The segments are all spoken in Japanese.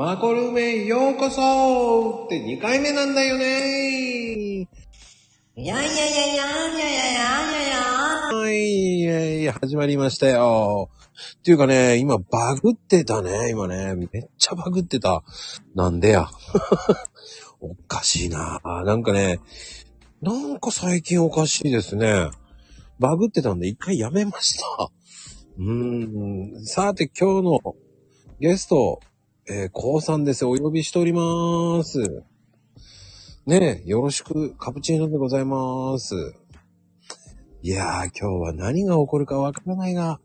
マコルームへようこそって2回目なんだよねいやいやいやいやいやいやいやいやはい、いやいや始まりましたよ。っていうかね、今バグってたね、今ね。めっちゃバグってた。なんでや。おかしいななんかね、なんか最近おかしいですね。バグってたんで一回やめました。うーん。さて今日のゲスト、えー、コウさんです。お呼びしております。ねえ、よろしく、カプチーノでございます。いやー、今日は何が起こるかわからないが。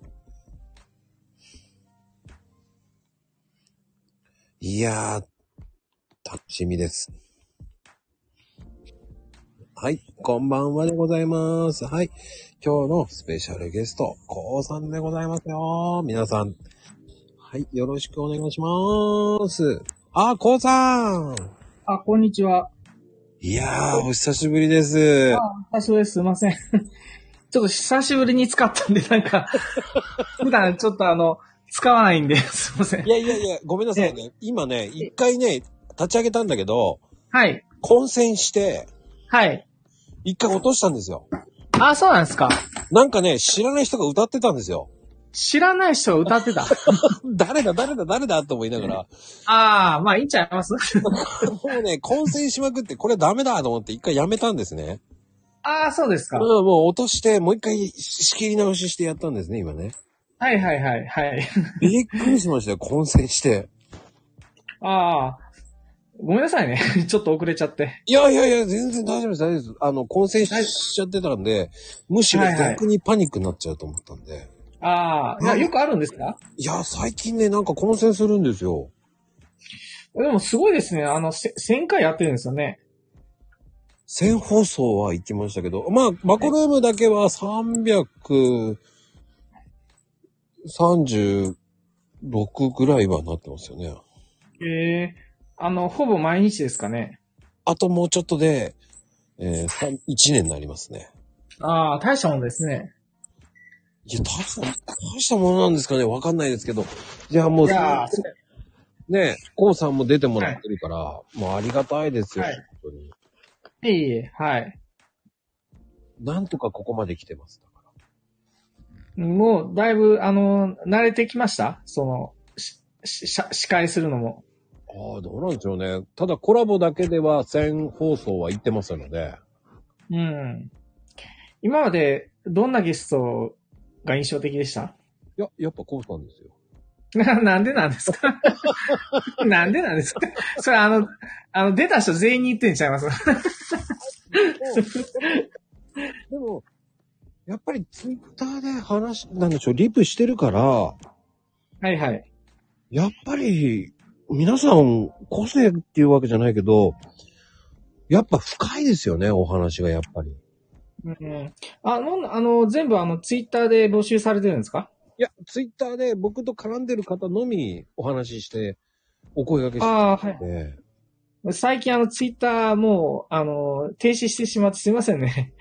いやー、楽しみです。はい、こんばんはでございます。はい、今日のスペシャルゲスト、コウさんでございますよ。皆さん、はい、よろしくお願いします。あ、コウさんあ、こんにちは。いやー、お久しぶりです。あ、久しぶりです。すいません。ちょっと久しぶりに使ったんで、なんか、普段ちょっとあの、使わないんで、すいませんい。やいやいや、ごめんなさいね。今ね、一回ね、立ち上げたんだけど、はい。混戦して、はい。一回落としたんですよ。あ、そうなんですか。なんかね、知らない人が歌ってたんですよ。知らない人が歌ってた。誰だ、誰だ、誰だと思いながら、ああ、まあいいんちゃいます？もうね、混戦しまくって、これダメだと思って一回やめたんですね。ああ、そうですか。うん、もう落として、もう一回仕切り直ししてやったんですね、今ね。はいはいはい、はい。びっくりしましたよ、混戦して。ああ、ごめんなさいね。ちょっと遅れちゃって。いやいやいや、全然大丈夫です、大丈夫です。あの、混戦しちゃってたんで、むしろ逆にパニックになっちゃうと思ったんで。ああ、いやよくあるんですか？いや、最近ね、なんか混戦するんですよ。でもすごいですね。あの、せ1000回やってるんですよね。1000放送は行きましたけど、まあ、マコルームだけは336ぐらいはなってますよね。ええあの、ほぼ毎日ですかね。あともうちょっとで、えー、さん1年になりますね。ああ、大したもんですね。いや、大した、大したものなんですかねわかんないですけど。いや、もう、いやーね、コウさんも出てもらってるから、もうありがたいですよ、はい本当に。いえいえ、はい。なんとかここまで来てます。だからもう、だいぶ、あの、慣れてきましたその、し、し、し司会するのも。ああ、どうなんでしょうね。ただコラボだけでは1000放送は行ってますので。うん。今まで、どんなゲストが印象的でした？いや、やっぱコウさんですよ。な、なんでなんですか？なんでなんですか？それあの、あの、出た人全員に言ってんちゃいます？でも、やっぱりツイッターで話、なんでしょう、リプしてるから、はいはい。やっぱり、皆さん、個性っていうわけじゃないけど、やっぱ深いですよね、お話がやっぱり。うん。あの、あの、全部あの、ツイッターで募集されてるんですか？いや、ツイッターで僕と絡んでる方のみお話しして、お声掛けしてああ、はい。て、最近あの、ツイッターもう、あの、停止してしまってすいませんね。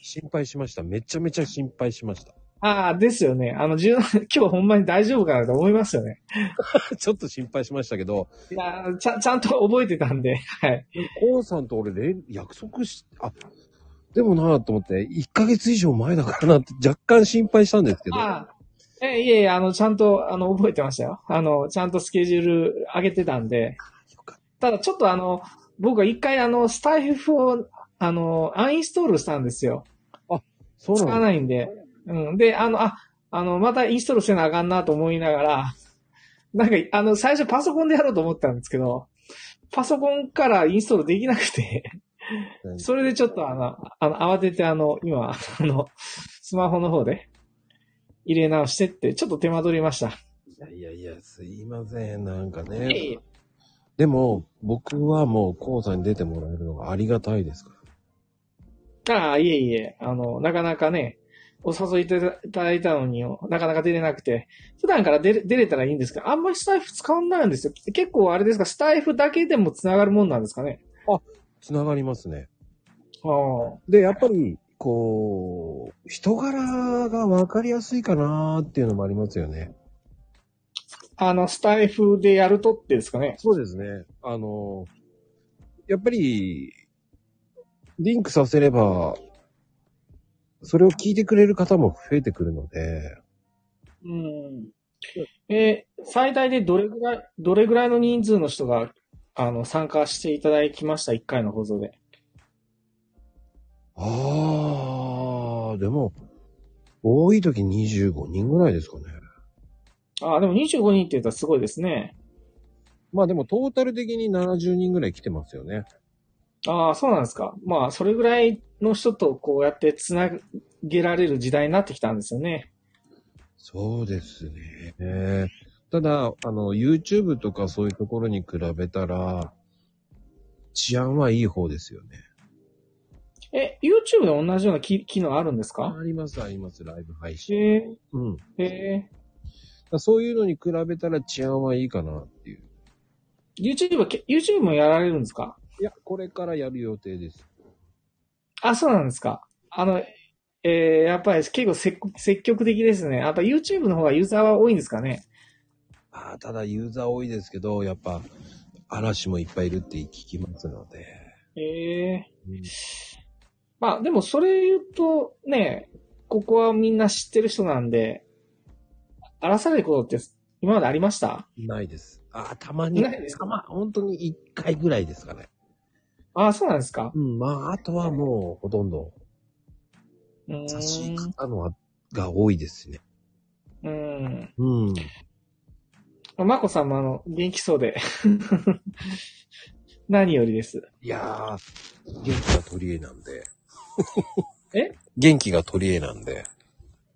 心配しました。めちゃめちゃ心配しました。ああ、ですよね。あの、今日ほんまに大丈夫かなと思いますよね。ちょっと心配しましたけど、いやーちゃん、ちゃんと覚えてたんで、はい。コウさんと俺で約束し、あ、でもなぁと思って、1ヶ月以上前だからなって若干心配したんですけど、ああ、え、いえいえ、あの、ちゃんと、あの、覚えてましたよ。あの、ちゃんとスケジュール上げてたんで。ただ、ちょっとあの、僕は一回あの、スタイフを、あの、アンインストールしたんですよ。使わそうなのないんで。うん。で、あの、あ、あの、またインストールせなあかんなと思いながら、なんか、あの、最初パソコンでやろうと思ったんですけど、パソコンからインストールできなくて、それでちょっとあの、あの、慌ててあの、今、あの、スマホの方で入れ直してって、ちょっと手間取りました。いやいやいや、すいません、なんかね。いえでも、僕はもう、コウさんに出てもらえるのがありがたいですから。ああ、いえいえ、あの、なかなかね、お誘いいただいたのに、なかなか出れなくて、普段から出れ出れたらいいんですけど、あんまりスタイフ使わないんですよ。結構あれですか、スタイフだけでも繋がるもんなんですかね。つながりますね。ああ。で、やっぱり、こう、人柄が分かりやすいかなーっていうのもありますよね。あの、スタイフでやるとってですかね。そうですね。あの、やっぱり、リンクさせれば、それを聞いてくれる方も増えてくるので、うん。えー最大でどれぐらい、どれぐらいの人数の人が、あの、参加していただきました、1回の放送で。ああ、でも、多い時25人ぐらいですかね。ああ、でも25人って言ったらすごいですね。まあでもトータル的に70人ぐらい来てますよね。ああ、そうなんですか。まあ、それぐらいの人とこうやってつなげられる時代になってきたんですよね。そうですね。ただ、あの、YouTube とかそういうところに比べたら、治安はいい方ですよね。え、YouTube で同じような機機能あるんですか？あります、あります、ライブ配信。へえうん。へえそういうのに比べたら治安はいいかなっていう。YouTube はけ、YouTube もやられるんですか？いや、これからやる予定です。あ、そうなんですか。あの、えー、やっぱり結構積極積極的ですね。やっぱ YouTube の方がユーザーは多いんですかね？ああ、ただユーザー多いですけど、やっぱ、嵐もいっぱいいるって聞きますので。ええうんまあ、でもそれ言うと、ね、ここはみんな知ってる人なんで、荒らされることって今までありました？ないです。ああ、たまに、ないですか？たま、本当に一回ぐらいですかね。ああ、そうなんですか？うん、まあ、あとはもう、ほとんど、うーん。優しい方のはが多いですね。うん。うん。まこさんもあの、元気そうで。何よりです。いやー、元気が取り柄なんで。え？元気が取り柄なんで。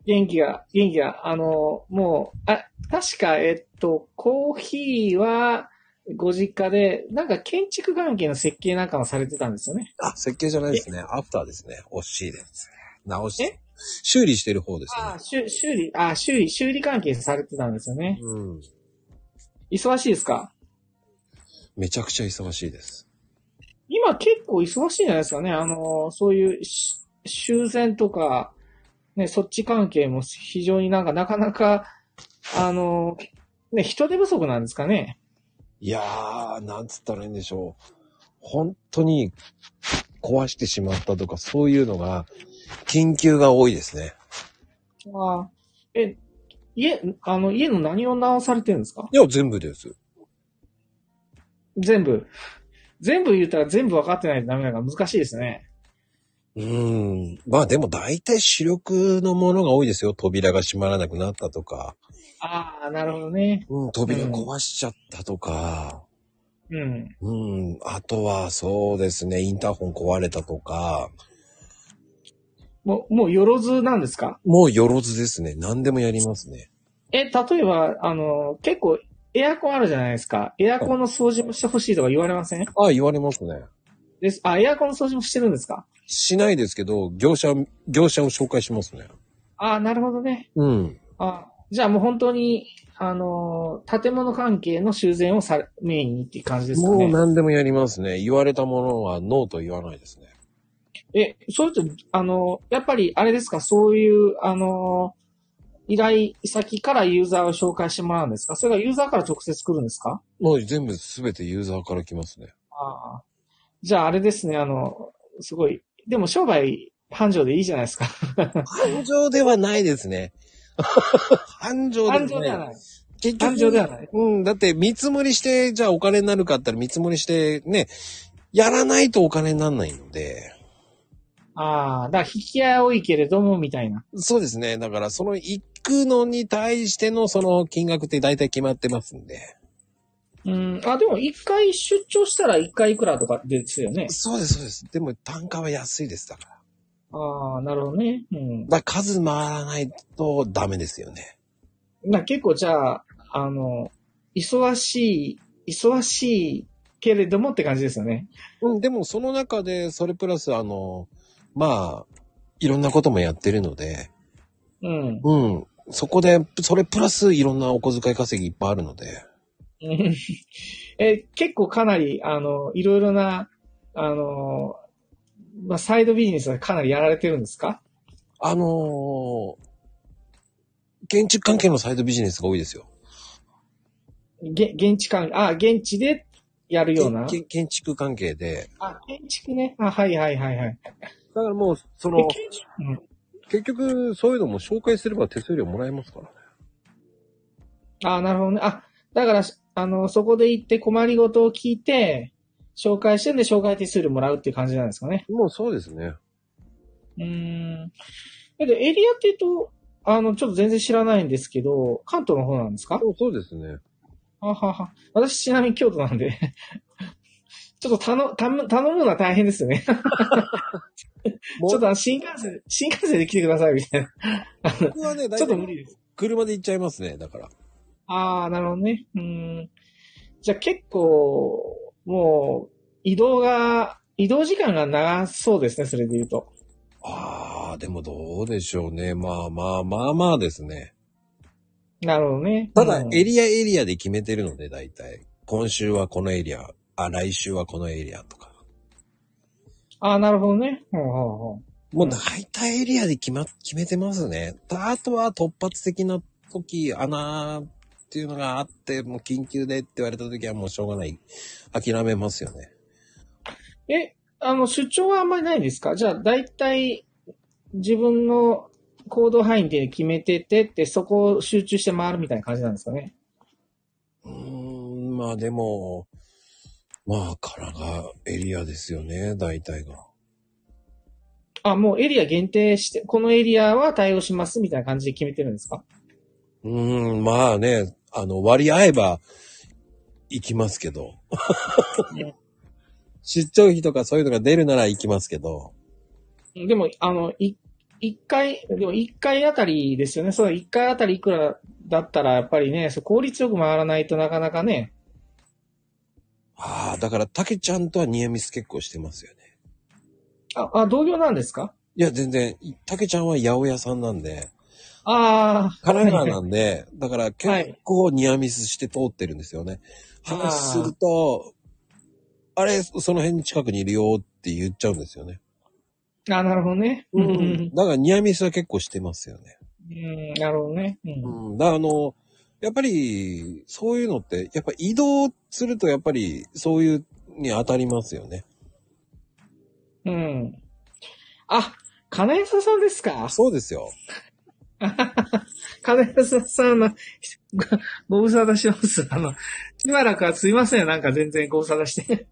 元気が、元気が、あの、もう、あ、確か、えっと、コーヒーは、ご実家で、なんか建築関係の設計なんかもされてたんですよね。あ、設計じゃないですね。アフターですね。惜しいです。直しえ？修理してる方ですね。ああ、修修理、ああ、修理、修理関係されてたんですよね。うん。忙しいですか？めちゃくちゃ忙しいです。今結構忙しいんじゃないですかね。あの、そういうし修繕とか、ね、そっち関係も非常になんかなかなか、あの、ね、人手不足なんですかね。いやー、なんつったらいいんでしょう。本当に壊してしまったとか、そういうのが、緊急が多いですね。ああ、え、家、あの、家の何を直されてるんですか？いや、全部です。全部。全部言ったら全部分かってないとダメだから難しいですね。うーん。まあでも大体主力のものが多いですよ。扉が閉まらなくなったとか。ああ、なるほどね。うん、扉壊しちゃったとか。うん。うん。あとは、そうですね。インターホン壊れたとか。もう、もうよろずなんですか？もうよろずですね。何でもやりますね。え、例えば、あの、結構、エアコンあるじゃないですか。エアコンの掃除もしてほしいとか言われません？ああ、言われますね。です。あ、エアコンの掃除もしてるんですか？しないですけど、業者、業者を紹介しますね。あなるほどね。うん。あじゃあもう本当に、あのー建物関係の修繕をされ、メインにっていう感じですかもうね。何でもやりますね。言われたものはノーと言わないですね。え、それと、あのーやっぱりあれですか、そういう、あのー依頼先からユーザーを紹介してもらうんですか？それがユーザーから直接来るんですか？もう全部すべてユーザーから来ますね。ああ。じゃああれですね、あの、すごい、でも商売繁盛でいいじゃないですか。繁盛ではないですね。繁盛繁盛ではない。結繁盛ではない。うん、だって見積もりして、じゃあお金になるかって言ったら見積もりして、ね、やらないとお金にならないので。ああ、だから引き合い多いけれども、みたいな。そうですね。だからその行くのに対してのその金額って大体決まってますんで。うん。あ、でも一回出張したら一回いくらとかですよね。そうです、そうです。でも単価は安いですだから。ああ、なるほどね。うん。だから数回らないとダメですよね。まあ結構じゃあ、あの、忙しい、忙しいけれどもって感じですよね。うん、でもその中で、それプラスあの、まあ、いろんなこともやってるので、うん。うん。そこで、それプラスいろんなお小遣い稼ぎいっぱいあるので。うん え、結構かなり、あの、いろいろな、あの、まあ、サイドビジネスがかなりやられてるんですか？あのー建築関係のサイドビジネスが多いですよ。げ現地関、あ、現地でやるような？建築関係で。あ、建築ね。あ、はいはいはいはい。だからもう、そえの、結局、そういうのも紹介すれば手数料もらえますからね。あ、なるほどね。あ、だから、あの、そこで行って困りごとを聞いて、紹介してんで紹介手数料もらうっていう感じなんですかね。もうそうですね。うーん。で、エリアって言うと、あの、ちょっと全然知らないんですけど、関東の方なんですか？そうそうですね。ははは。私ちなみに京都なんで、ちょっと頼、頼む頼むのは大変ですよね。ちょっと新幹線、新幹線で来てくださいみたいな。僕はね、大ちょっと無体理です。車で行っちゃいますね、だから。ああ、なるほどね。うーん。じゃあ結構、もう、移動が、移動時間が長そうですね、それで言うと。ああ、でもどうでしょうね。まあまあまあまあですね。なるほどね。ただう、んエリアエリアで決めてるので、大体。今週はこのエリア、あ、来週はこのエリアとか。ああ、なるほどね。ほうほうほうもう大体エリアで決ま、決めてますね。あとは突発的な時、穴っていうのがあって、もう緊急でって言われた時はもうしょうがない。諦めますよね。え、あの、出張はあんまりないんですか？じゃあ、だいたい自分の行動範囲で決めててって、そこを集中して回るみたいな感じなんですかね？うーん、まあでも、まあ、神奈川エリアですよね、大体が。あ、もうエリア限定して、このエリアは対応しますみたいな感じで決めてるんですか？うーん、まあね、あの、割り合えば行きますけど。出張費とかそういうのが出るなら行きますけど。でも、あの、い一回、でも一回あたりですよね。そう、一回あたりいくらだったら、やっぱりね、そう効率よく回らないとなかなかね。ああ、だから、たけちゃんとはニアミス結構してますよね。あ、あ同業なんですか？いや、全然、たけちゃんは八百屋さんなんで、ああ。神奈川なんで、だから結構ニアミスして通ってるんですよね。話すると、あれ、その辺近くにいるよって言っちゃうんですよね。あ、なるほどね。うんうん だからニアミスは結構してますよね。うん。なるほどね。うん。うん。だからあの、やっぱり、そういうのって、やっぱ移動するとやっぱり、そういうに当たりますよね。うん。あ、金谷さんですか？そうですよ。金谷さんの、ご ご無沙汰します。あの、しばらくはすいません。なんか全然ご無沙汰して。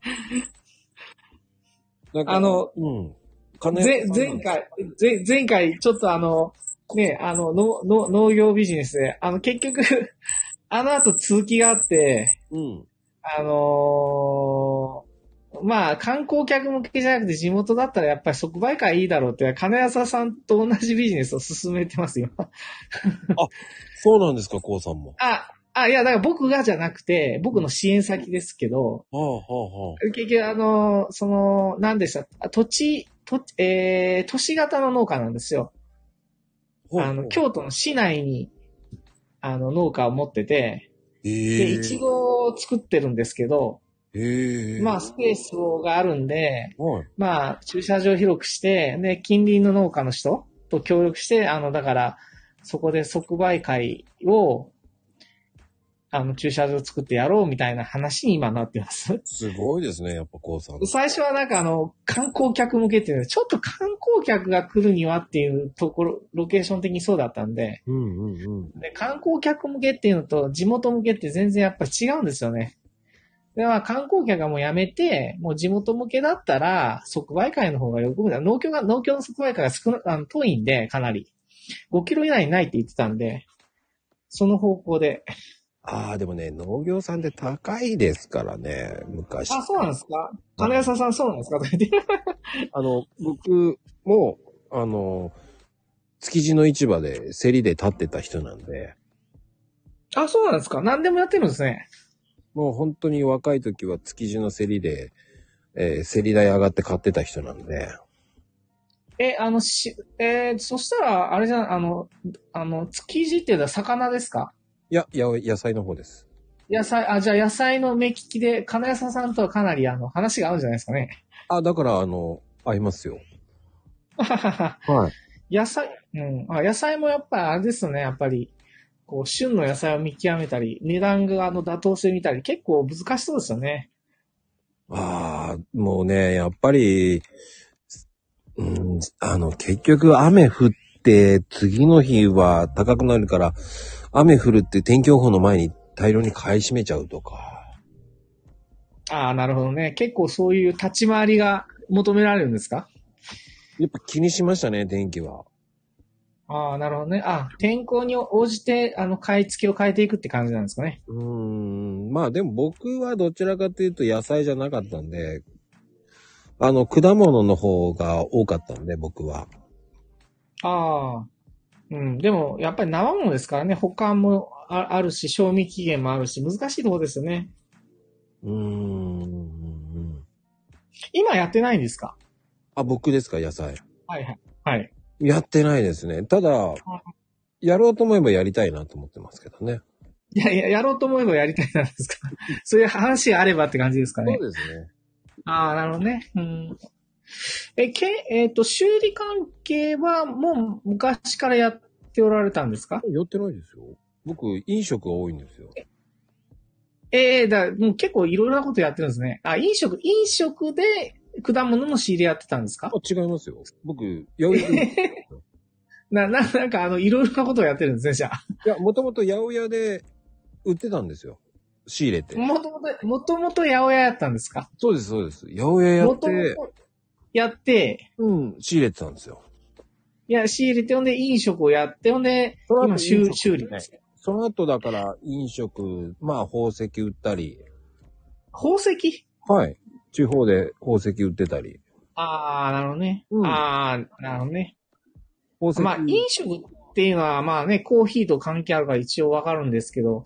あの、うん。金ぜ前回、ぜ前回、ちょっとあの、ね、あの、のの農業ビジネスで、あの、結局、あの後続きがあって、うん。あのーまあ、観光客向けじゃなくて地元だったらやっぱり即売会いいだろうって、金谷さんと同じビジネスを進めてますよ。そうなんですか、こうさんも。あ、あ、いや、だから僕がじゃなくて、僕の支援先ですけど、はあ、はあ、はあ。結局あの、その、何でしたあ土地、土地、えー、都市型の農家なんですよ。あの、京都の市内に、あの、農家を持ってて、えで、えいちごを作ってるんですけど、ええまあ、スペースがあるんで、はい。まあ、駐車場広くして、で、近隣の農家の人と協力して、あの、だから、そこで即売会を、あの、駐車場作ってやろうみたいな話に今なってます。すごいですね、やっぱこうさん。最初はなんかあの、観光客向けっていうのちょっと観光客が来るにはっていうところ、ロケーション的にそうだったんで、うんうんうん。で観光客向けっていうのと地元向けって全然やっぱり違うんですよね。で、まあ観光客がもうやめて、もう地元向けだったら、即売会の方がよく。農協が、農協の即売会が少な、あの、遠いんで、かなり。5キロ以内にないって言ってたんで、その方向で。ああ、でもね、農業さんって高いですからね、昔。あ、そうなんですか？金谷さんそうなんですか？あの、僕も、あの、築地の市場で競りで立ってた人なんで、あ、そうなんですか？何でもやってるんですね。もう本当に若い時は築地の競りで、えー競り台上がって買ってた人なんで、え、あの、し、えーそしたら、あれじゃん、あの、あの、築地っていうのは魚ですか？いや、や、野菜の方です。野菜、あ、じゃあ野菜の目利きで、金谷さんとはかなりあの、話が合うんじゃないですかね。あ、だから、あの、合いますよ。はい。野菜、うん。あ、野菜もやっぱりあれですよね、やっぱり。こう、旬の野菜を見極めたり、値段があの妥当性見たり、結構難しそうですよね。ああ、もうね、やっぱり、うん、あの、結局雨降って、次の日は高くなるから、雨降るって天気予報の前に大量に買い占めちゃうとか。ああ、なるほどね。結構そういう立ち回りが求められるんですか？やっぱ気にしましたね、天気は。ああ、なるほどね。あ天候に応じて、あの、買い付けを変えていくって感じなんですかね。うーん、まあでも僕はどちらかというと野菜じゃなかったんで、あの、果物の方が多かったんで、僕は。ああ。うん。でも、やっぱり生ものですからね、保管もああるし、賞味期限もあるし、難しいところですよね。うーん。今やってないんですか？あ、僕ですか、野菜。はいはい。はい。やってないですね。ただ、やろうと思えばやりたいなと思ってますけどね。いやいや、やろうと思えばやりたいなんですか？そういう話があればって感じですかね。そうですね。ああ、なるほどね。うん。え、け、えっ、と、修理関係はもう昔からやっておられたんですか？やってないですよ。僕、飲食が多いんですよ。ええだ、もう結構いろいろなことやってるんですね。あ、飲食、飲食で果物の仕入れやってたんですか？あ、違いますよ。僕、八百屋で、な、な、なんかあの、いろいろなことをやってるんですね、じゃあ。いや、もともと八百屋で売ってたんですよ。仕入れて。もともと、もともと八百屋やったんですか？そうです、そうです。八百屋やっもともて、とやって、うん、仕入れてたんですよ。いや、仕入れて、ほんで飲食をやって、ほんで、その後今、修飲食修理です。その後だから、飲食、まあ、宝石売ったり、宝石？はい。地方で宝石売ってたり。ああ、なるほどね。うんああ、なるほどね。宝石。まあ、飲食っていうのは、まあね、コーヒーと関係あるから一応わかるんですけど、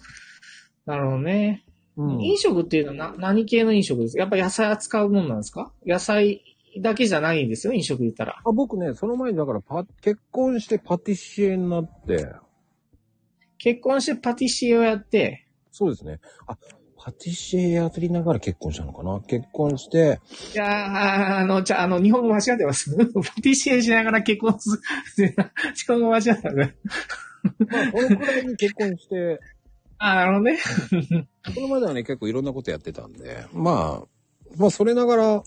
なるほどね。うん、飲食っていうのはな何系の飲食ですか？やっぱ野菜扱うもんなんですか？野菜だけじゃないんですよ、飲食言ったら。あ僕ね、その前にだからパ、結婚してパティシエになって、結婚してパティシエをやって、そうですね。あ、パティシエやりながら結婚したのかな？結婚して、いやーあの、じゃあ、あの、日本語間違ってます。パティシエしながら結婚する。日本語間違ってます。まあ、このくらいに結婚して、あーなるほどね。そのまではね、結構いろんなことやってたんで、まあ、まあ、それながら、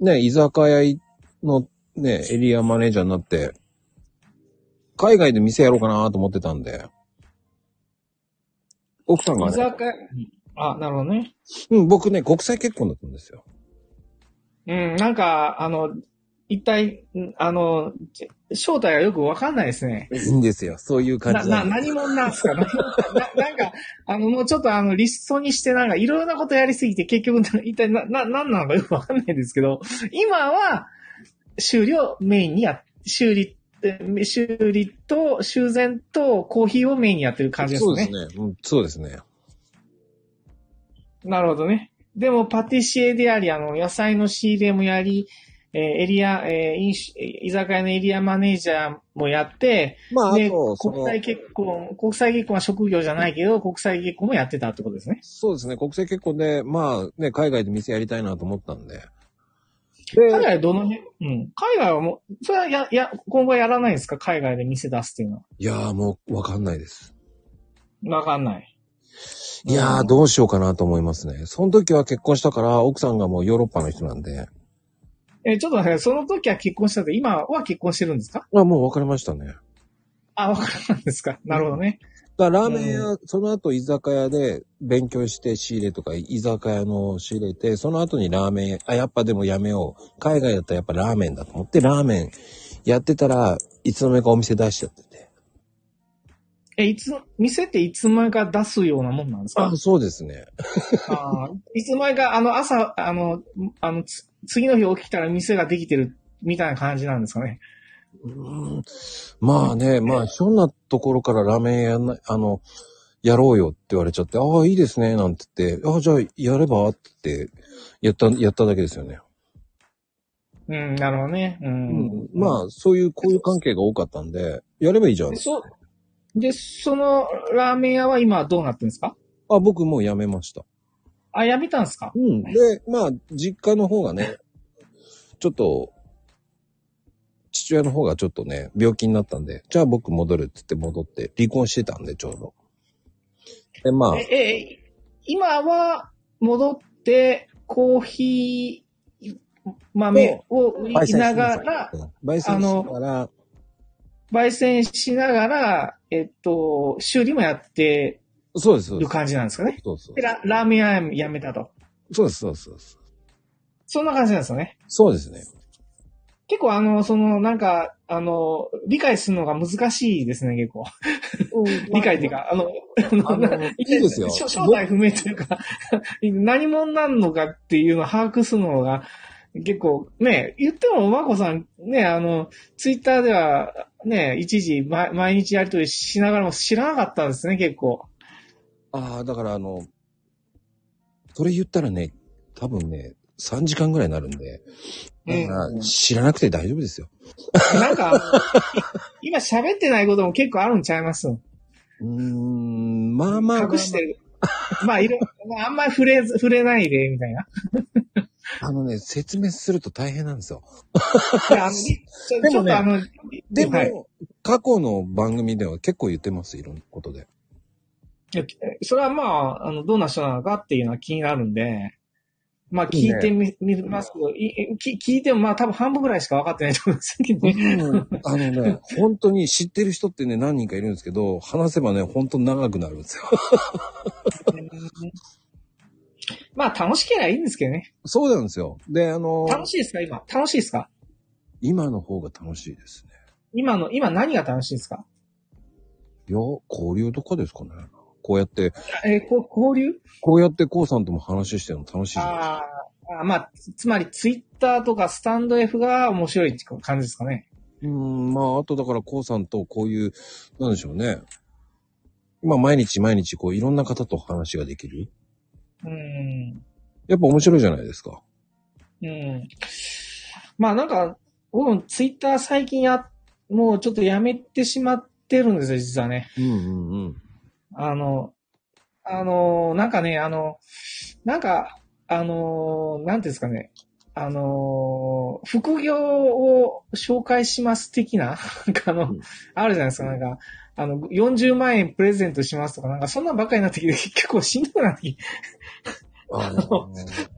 ね、居酒屋のね、エリアマネージャーになって、海外で店やろうかなと思ってたんで、奥さんがね、居酒屋？あ、なるほどね。うん、僕ね、国際結婚だったんですよ。うん、なんか、あの、一体、んあの、ち正体がよくわかんないですね。いいんですよ。そういう感な、な、じなんで何者なんですか？なななんか、あの、もうちょっとあの、リストにしてなんか、いろいろなことやりすぎて、結局、な 一体な、な、なんなのかよくわかんないですけど、今は、修理をメインにや、修理、え修理と修繕とコーヒーをメインにやってる感じですね。そうですね。うん、そうですね。なるほどね。でも、パティシエであり、あの、野菜の仕入れもやり、えーエリア、えー飲酒居酒屋のエリアマネージャーもやって、まあ、あで、と、国際結婚、国際結婚は職業じゃないけど、国際結婚もやってたってことですね。そうですね。国際結婚で、まあね、海外で店やりたいなと思ったんで。海で、外はどの辺うん。海外はもう、それはや、や、今後はやらないんですか？海外で店出すっていうのいやーもうわかんないです。は。わかんない。いやーどうしようかなと思いますね。その時は結婚したから、奥さんがもうヨーロッパの人なんで。え、ちょっと待って、その時は結婚したって、今は結婚してるんですか？あ、もう別れましたね。あ、わからんですか？なるほどね。だラーメン屋、その後居酒屋で勉強して仕入れとか、居酒屋の仕入れて、その後にラーメン屋、あ、やっぱでもやめよう。海外だったらやっぱラーメンだと思って、ラーメンやってたらいつの間にかお店出しちゃってて。え、いつ、店っていつ前か出すようなもんなんですか？あ、そうですね。あーいつ前か、あの、朝、あの、あの、つ次の日起きたら店ができてるみたいな感じなんですかね。うーんまあね、まあ、ひょんなところからラーメンやんな、あの、やろうよって言われちゃって、ああ、いいですね、なんて言って、ああ、じゃあやればってやった、やっただけですよね。うん、なるほどね。う。うんん。まあ、そういう、こういう関係が多かったんで、やればいいじゃんで。そう。で、そのラーメン屋は今どうなってるんですか？あ、僕もう辞めました。あ、やめたんですか？うん。で、まあ、実家の方がね、ちょっと、父親の方がちょっとね、病気になったんで、じゃあ僕戻るって言って戻って、離婚してたんで、ちょうど。で、まあ、え、え、今は戻って、コーヒー豆を売りながら、焙煎しながら、焙煎しながら、えっと、修理もやってそうです、そうです。る感じなんですかね。そうそうで。ララーメン屋やめたと。そうです、そうです。そうですそんな感じなんですよね。そうですね。結構あの、その、なんか、あの、理解するのが難しいですね、結構。理解っていうか、あの、あのいいですよ正正体不明というか、何者なんのかっていうのを把握するのが、結構、ね、言っても、まこさん、ね、あの、ツイッターでは、ね、一時、ま、毎日やりとりしながらも知らなかったんですね、結構。ああ、だからあの、それ言ったらね、多分ね、3時間ぐらいになるんで、だからうん知らなくて大丈夫ですよ。なんか、い 今喋ってないことも結構あるんちゃいます？うーん、まあまあまあまあ隠してる。まあ、いろ、あんまり触れず、触れないで、みたいな。あのね、説明すると大変なんですよ。いやあのちょでもねちょっとあの、でも、はい過去の番組では結構言ってます、いろんなことで。いやそれはまあ、あの、どんな人なのかっていうのは気になるんで、まあ聞いてみ、みますけど、いき聞いてもまあ多分半分ぐらいしか分かってないと思うんですけどね。あのね、本当に知ってる人ってね、何人かいるんですけど、話せばね、本当に長くなるんですよ。まあ楽しければいいんですけどね。そうなんですよ。で、あの、楽しいですか今？楽しいですか？今の方が楽しいですね。今の、今何が楽しいですか？いや、交流とかですかね。こうやって、えーこ交流？こうやってこうさんとも話してるの楽しいじゃないですか。あーあー、まあ、つつまりツイッターとかスタンド F が面白いって感じですかね。うーん、まあ、あとだからこうさんとこういう、なんでしょうね。まあ、毎日毎日こういろんな方と話ができる。うん。やっぱ面白いじゃないですか。うん。まあなんか、僕もツイッター最近や、もうちょっとやめてしまってるんですよ、実はね。うんうんうん。あの、あの、なんかね、あの、なんか、あの、なんていうんですかね。あの、副業を紹介します的な、なんかあの、うん。あるじゃないですか、なんか、あの、40万円プレゼントしますとか、なんかそんなんばっかりになってきて、結構しんどくなってきて、あの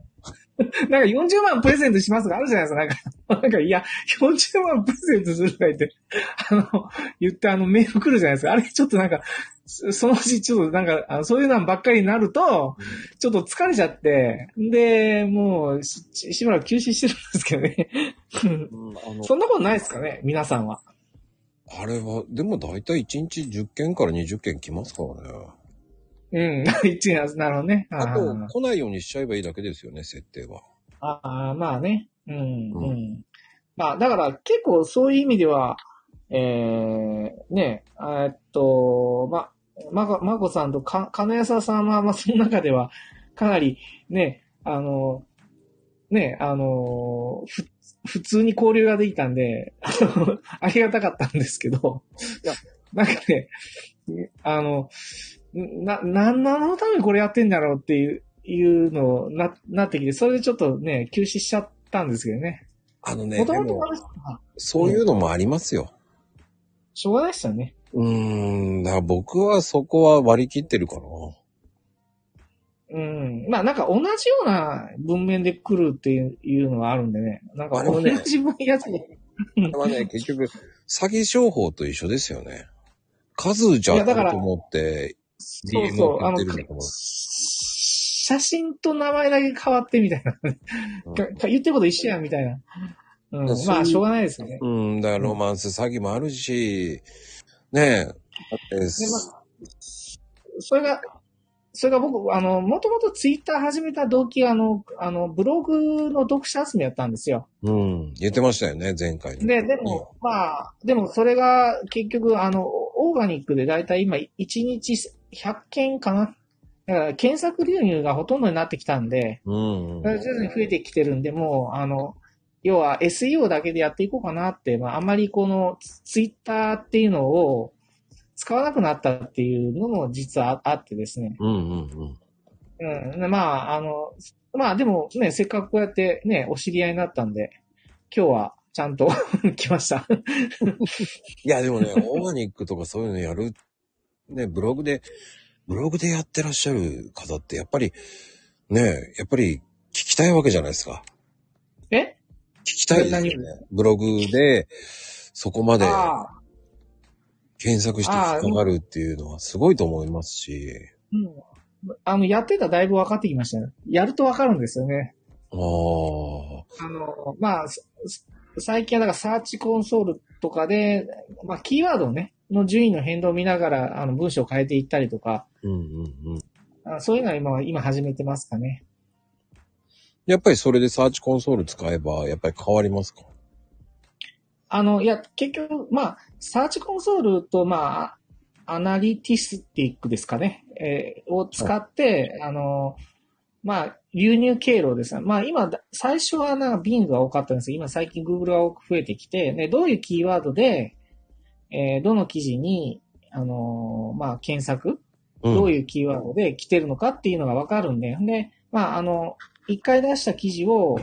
なんか40万プレゼントしますとかあるじゃないですか、なんか。なんか、いや、40万プレゼントするとか言って、あの、言ってあのメール来るじゃないですか。あれちょっとなんか、そそのうちちょっとなんか、あのそういうのばっかりになると、ちょっと疲れちゃって、で、もうし、ししばらく休止してるんですけどね。うんそんなことないですかね、皆さんは。あれは、でも大体1日10件から20件来ますからね。うん、一年なるほどね。あと、ー来ないようにしちゃえばいいだけですよね、設定は。ああ、まあね。うん、ううん。まあ、だから結構そういう意味では、えー、ね、えっと、ま、まこ、まこさんとか、金谷さんは、まあ、その中では、かなり、ね、あの、ね、あの、ふ、普通に交流ができたんで、あの、ありがたかったんですけど、なんかね、あの、な、なんなのためにこれやってんだろうっていう、いうのな、なってきて、それでちょっとね、休止しちゃったんですけどね。あのね、もとでももとそういうのもありますよ。しょうがないですよね。うーん、だから僕はそこは割り切ってるかな。うん。まあなんか同じような文面で来るっていういうのがあるんでね。なんか同じ分野で。これはね、結局、詐欺商法と一緒ですよね。数じゃいやだからと思って、そうそう。あの写真と名前だけ変わってみたいな。言ってること一緒やんみたいな。うん、まあ、しょうがないですね。うん、だからロマンス詐欺もあるし、ねえ、で、まあ、それが、それが僕、あの、もともとツイッター始めた動機が、あの、あの、ブログの読者集めやったんですよ。うん、言ってましたよね、前回。で、でも、まあ、でもそれが結局、あの、オーガニックでだいたい今1日100件かな？だから検索流入がほとんどになってきたんで、うん、徐々に増えてきてるんで、もう、あの、要は SEO だけでやっていこうかなって、まあ、あんまりこのツイッターっていうのを使わなくなったっていうのも実はああってですね。うん、うん、うん。うん。でまあ、あの、まあでもね、せっかくこうやってね、お知り合いになったんで、今日はちゃんと 来ました。いや、でもね、オーガニックとかそういうのやる、ね、ブログで、ブログでやってらっしゃる方って、やっぱり、ね、やっぱり聞きたいわけじゃないですか。え？聞きたいですよね何。ブログで、そこまで検索して引っかかるっていうのはすごいと思いますし。うん。あの、やってたらだいぶ分かってきましたね。やると分かるんですよね。ああ。あの、まあ、す最近はだからサーチコンソールとかで、まあ、キーワードね、の順位の変動を見ながら、あの、文章を変えていったりとか、うんうんうん。あそういうのは今、今始めてますかね。やっぱりそれでサーチコンソール使えば、やっぱり変わりますか？あの、いや、結局、まあ、サーチコンソールと、まあ、アナリティスティックですかね、えーを使って、あの、まあ、流入経路ですね。まあ、今、最初はなんか Bing が多かったんですけど、今最近 Google が多く増えてきて、で、どういうキーワードで、えーどの記事に、あのまあ、検索うん。どういうキーワードで来てるのかっていうのがわかるんで、で、まあ、あの、一回出した記事を、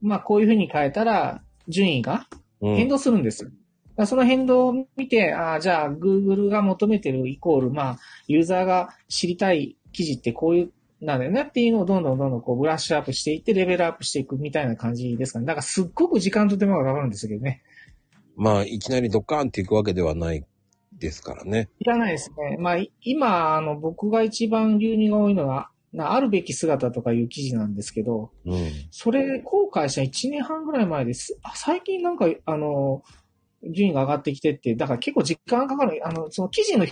まあ、こういうふうに変えたら、順位がうん変動するんですよ。だからその変動を見て、ああ、じゃあ、Google が求めてるイコール、まあ、ユーザーが知りたい記事ってこういう、なんだよねっていうのをどんどんどんどんこうブラッシュアップしていって、レベルアップしていくみたいな感じですかね。だからすっごく時間と手間がかかるんですけどね。まあ、いきなりドカーンっていくわけではないですからね。いらないですね。まあ、い今、あの、僕が一番流入が多いのは、なあるべき姿とかいう記事なんですけど、うん。それ、後悔した1年半ぐらい前です。あ最近なんか、あの、順位が上がってきてって、だから結構時間がかかる。あの、その記事の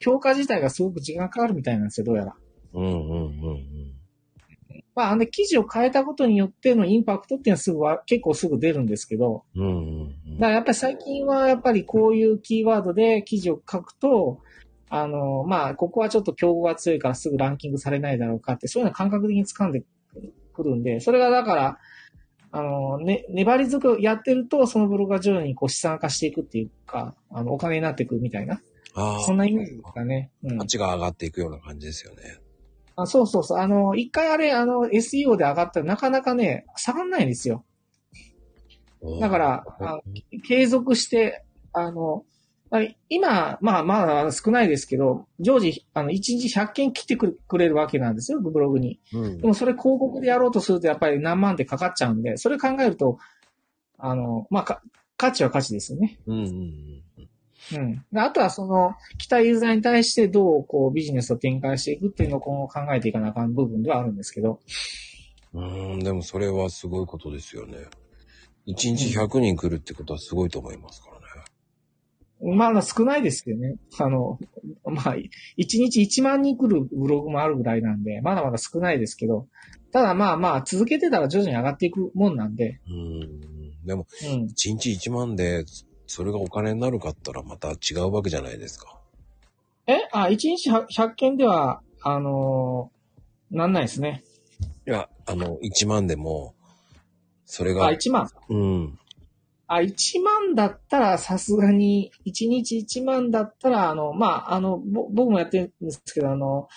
評価自体がすごく時間がかかるみたいなんですよ、どうやら。うんうんうんうん。まあ、あの、記事を変えたことによってのインパクトっていうのはすぐは、結構すぐ出るんですけど、うんうんうんだからやっぱり最近はやっぱりこういうキーワードで記事を書くと、あの、まあ、ここはちょっと競合が強いからすぐランキングされないだろうかって、そういうのを感覚的に掴んでくるんで、それがだから、あの、ね、粘り強くやってると、そのブログが徐々にこう資産化していくっていうか、あの、お金になっていくみたいな、あそんなイメージですかね。うんあ。価値が上がっていくような感じですよね。あそうそうそう。あの、一回あれ、あの、SEO で上がったらなかなかね、下がんないんですよ。だから、あ継続して、あの、あ今、まあまあ少ないですけど、常時、あの、1日100件来てくれるわけなんですよ、ブログに。うんでもそれ広告でやろうとするとやっぱり何万ってかかっちゃうんで、それ考えると、あの、まあか、価値は価値ですよね。うんうんうん。うん。であとはその、来たユーザーに対してどうこうビジネスを展開していくっていうのを今後考えていかなあかん部分ではあるんですけど。うーん、でもそれはすごいことですよね。1日100人来るってことはすごいと思いますからね。まあ少ないですけどね。あの、まあ、1日1万人来るブログもあるぐらいなんで、まだまだ少ないですけど、ただまあまあ続けてたら徐々に上がっていくもんなんで、うーん。でも、うん。1日1万で、それがお金になるかったらまた違うわけじゃないですか。え？あ、1日100 100件では、あのーなんないですね。いや、あの、1万でも、それあ、が、1万？うん。あ、1万だったらさすがに、1日1万だったら、あの、まあ、あの、ぼ僕もやってるんですけど、あの、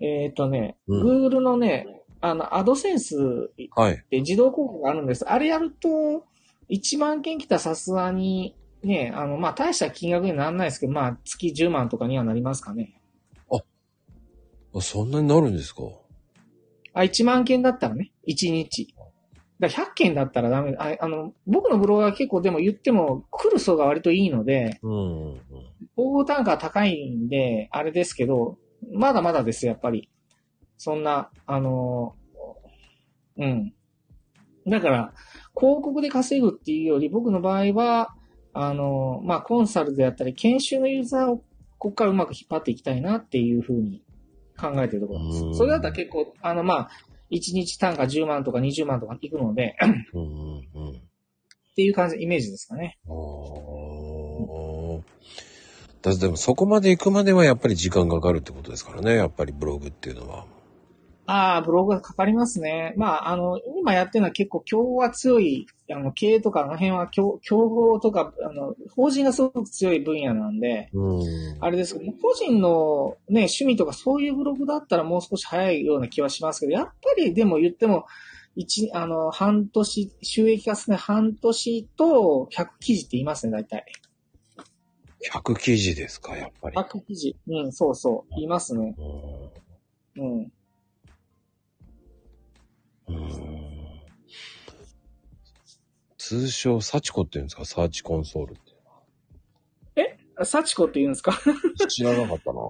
えっ、とね、うん Google のね、あの、アドセンスはい。で自動広告があるんです。あれやると、1万件来たらさすがに、ね、あの、まあ、大した金額にならないですけど、まあ、月10万とかにはなりますかね。あそんなになるんですか？あ、1万件だったらね、1日。だから100件だったらダメ。ああの、僕のブログは結構でも言っても来る層が割といいので、うんうんうん。応募単価は高いんで、あれですけど、まだまだですよ、やっぱり。そんな、あの、うん。だから、広告で稼ぐっていうより、僕の場合は、あの、まあ、コンサルであったり、研修のユーザーをここからうまく引っ張っていきたいなっていうふうに考えてるところでうんす。それだったら結構、あの、まあ、1日単価10万とか20万とかいくので、うんうんうん。っていう感じ、イメージですかね。だってでもそこまで行くまではやっぱり時間かかるってことですからね。やっぱりブログっていうのは。ああ、ブログがかかりますね。まあ、あの、今やってるのは結構競合が強い、あの、経営とかあの辺は競競合とか、あの、法人がすごく強い分野なんで、うん。あれですけど、個人のね、趣味とかそういうブログだったらもう少し早いような気はしますけど、やっぱりでも言っても、一、あの、半年、収益化すね、半年と100記事って言いますね、大体。100記事ですか、やっぱり。100記事。うん、そうそう。言いますね。うんうん。うん通称、サチコって言うんですか？サーチコンソールって。サチコって言うんですか？知らなかったな。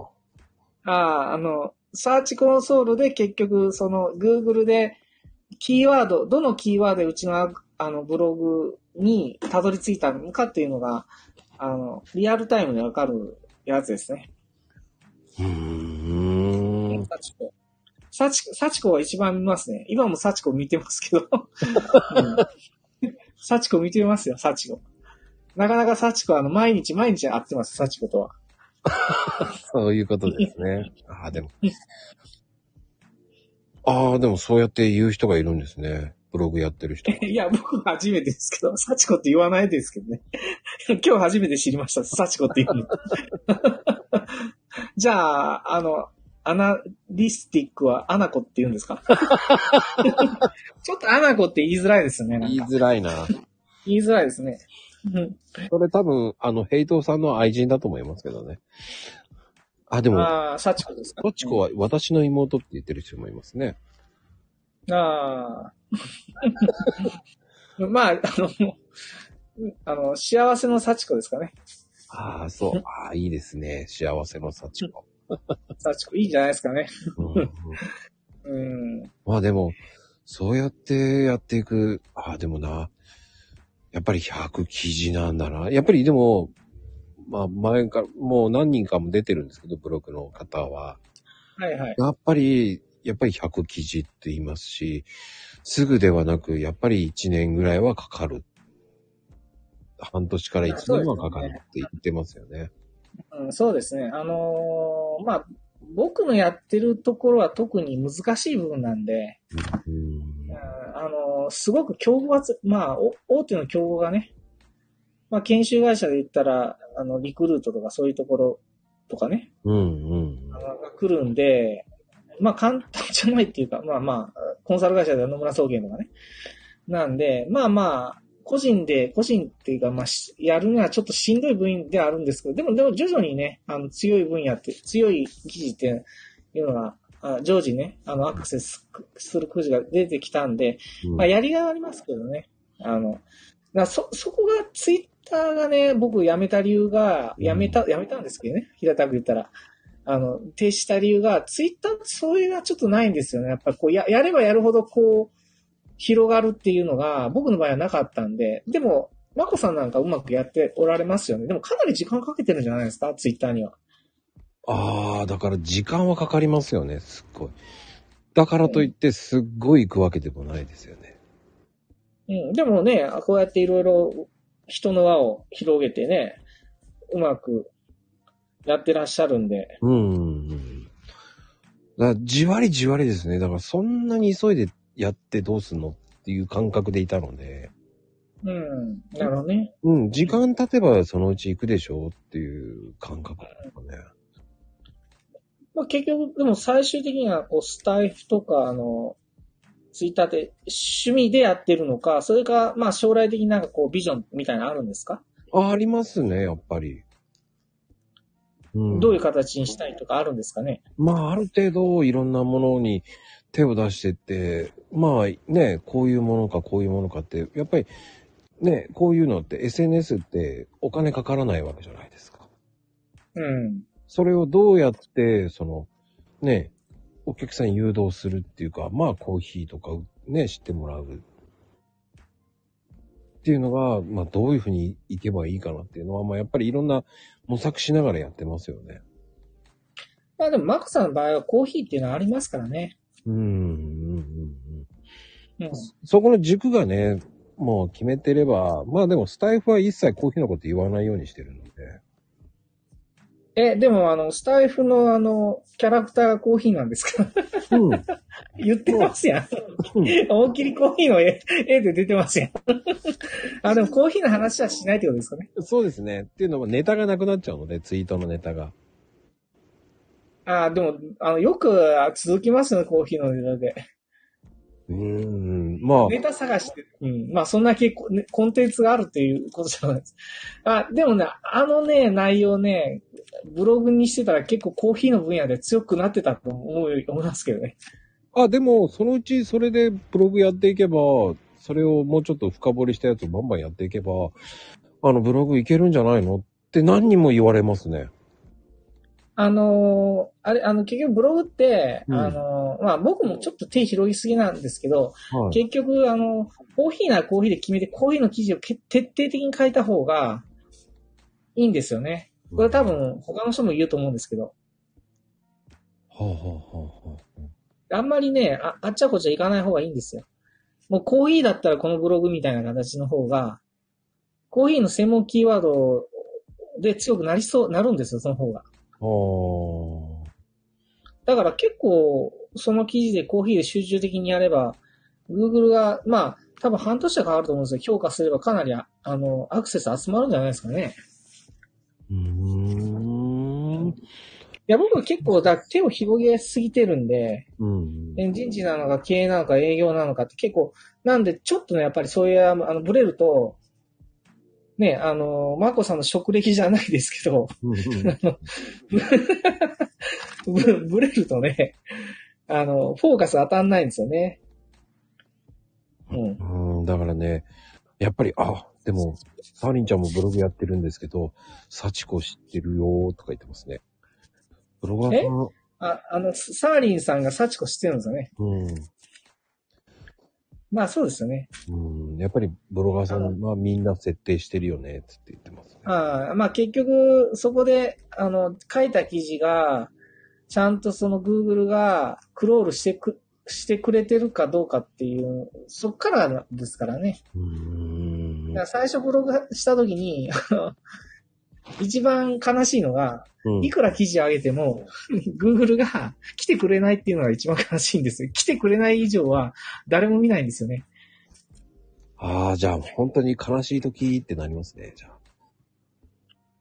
ああ、あの、サーチコンソールで結局、その、Google で、キーワード、どのキーワードでうちの、あの、ブログにたどり着いたのかっていうのが、あの、リアルタイムでわかるやつですね。うーん。サチコ。サチ、サチコは一番見ますね。今もサチコ見てますけど。うんサチコ見てますよ、サチコ。なかなかサチコはあの、毎日毎日会ってます、サチコとは。そういうことですね。ああ、でも。ああ、でもそうやって言う人がいるんですね。ブログやってる人。いや、僕は初めてですけど、サチコって言わないですけどね。今日初めて知りました、サチコって言うの。じゃあ、あの、アナリスティックはアナコって言うんですか？ちょっとアナコって言いづらいですよね。言いかづらいな。言いづらいですね。うんそれ多分、あの、ヘイトさんの愛人だと思いますけどね。あ、でも、ああ、サチコですか？サチコは私の妹って言ってる人もいますね。ああ。まあ、あの、あの、幸せの幸子ですかね。ああ、そう。ああ、いいですね。幸せのサチコ。幸子、いいんじゃないですかね。うん。まあでも、そうやってやっていく、ああ、でもな、やっぱり100記事なんだな。やっぱりでも、まあ前から、もう何人かも出てるんですけど、ブログの方は。はいはい。やっぱり、やっぱり100記事って言いますし、すぐではなく、やっぱり1年ぐらいはかかる。半年から1年はかかるって言ってますよね。うん、そうですね。あのーまあ、僕のやってるところは特に難しい部分なんで、うんうんあのーすごく競合がつ、まあ、お大手の競合がね、まあ、研修会社で言ったら、あの、リクルートとかそういうところとかね、うんうんが来るんで、まあ簡単じゃないっていうか、まあまあ、コンサル会社では野村総研とかね。なんで、まあまあ、個人で、個人っていうか、まあ、しやるにはちょっとしんどい分野ではあるんですけど、でも、でも徐々にね、あの、強い分野って、強い記事っていうのが、あ常時ね、あの、アクセスする記事が出てきたんで、うん。まあ、やりがいはありますけどね。あの、だそ、そこがツイッターがね、僕辞めた理由が、辞めた、辞めたんですけどね。平たく言ったら。あの、停止した理由が、ツイッターそれがちょっとないんですよね。やっぱこう、や、やればやるほどこう、広がるっていうのが、僕の場合はなかったんで、でも、マコさんなんかうまくやっておられますよね。でもかなり時間かけてるんじゃないですか？ツイッターには。ああ、だから時間はかかりますよね、すっごい。だからといって、すっごい行くわけでもないですよね。うん。でもね、こうやっていろいろ人の輪を広げてね、うまくやってらっしゃるんで、うんうんうん。だじわりじわりですね。だからそんなに急いでやってどうすんのっていう感覚でいたので、うん。なるほどね。うん、時間経てばそのうち行くでしょうっていう感覚ですかね。まあ、結局、でも最終的には、こう、スタイフとか、あの、ツイッターで趣味でやってるのか、それか、まあ、将来的になんかこう、ビジョンみたいなのあるんですか、あ、ありますね、やっぱり。うん、どういう形にしたいとかあるんですかね？まあ、ある程度いろんなものに手を出してって、まあね、こういうものかこういうものかって、やっぱりね、こういうのって SNS ってお金かからないわけじゃないですか。うん。それをどうやって、その、ね、お客さん誘導するっていうか、まあコーヒーとかね、知ってもらう。っていうのが、まあどういうふうにいけばいいかなっていうのは、まあやっぱりいろんな模索しながらやってますよね。まあでも、マコさんの場合はコーヒーっていうのはありますからね。うん、そこの軸がね、もう決めてれば、まあでもスタイフは一切コーヒーのこと言わないようにしてるので。え、でも、あの、スタイフのあの、キャラクターがコーヒーなんですか？うん。言ってますやん。うん大きりコーヒーの絵、絵で出てますやん。あ、でもコーヒーの話はしないってことですかね？そうですね。っていうのもネタがなくなっちゃうので、ツイートのネタが。あ、でも、あの、よく続きますよね、コーヒーのネタで。うーん。まあ、ネタ探して、うん。まあ、そんな結構、ね、コンテンツがあるっていうことじゃないです。あ、でもね、あのね、内容ね、ブログにしてたら結構コーヒーの分野で強くなってたと思う、思いますけどね。あ、でも、そのうちそれでブログやっていけば、それをもうちょっと深掘りしたやつをバンバンやっていけば、あの、ブログいけるんじゃないのって何人も言われますね。あのーあれ、あの、結局ブログって、うんあのーまあ、僕もちょっと手広ぎすぎなんですけど、はい。結局、あの、コーヒーならコーヒーで決めて、コーヒーの記事をけ徹底的に書いた方がいいんですよね。これ多分、他の人も言うと思うんですけど、はあ、はあはあはあ、あんまりね、ああっちゃこっちゃ行かない方がいいんですよ。もうコーヒーだったらこのブログみたいな形の方が、コーヒーの専門キーワードで強くなりそう、なるんですよ、その方が。はだから結構、その記事でコーヒーで集中的にやれば、Google が、まあ、多分半年はかかると思うんですけど、評価すればかなりあ、あの、アクセス集まるんじゃないですかね。うーん。いや、僕は結構だ、手を広げすぎてるんで、うん。え人事なのか経営なのか営業なのかって結構、なんでちょっとね、やっぱりそういう、あの、ブレると、ね、あの、マコさんの職歴じゃないですけど、ブブレるとね、あの、フォーカス当たんないんですよね。うん。うん、だからね、やっぱり、あ、でも、サーリンちゃんもブログやってるんですけど、幸子知ってるよーとか言ってますね。ブロガーさん、あ、あの、サーリンさんが幸子知ってるんですよね。うん。まあそうですよね。うん、やっぱりブロガーさんはみんな設定してるよね、つって言ってますね。ああまあ結局、そこで、あの、書いた記事が、ちゃんとその Google がクロールしてく、してくれてるかどうかっていう、そっからですからね。うーん。だから最初ブログした時に、一番悲しいのが、うんいくら記事上げても、Google が来てくれないっていうのが一番悲しいんですよ。来てくれない以上は誰も見ないんですよね。ああ、じゃあ本当に悲しい時ってなりますね、じゃあ。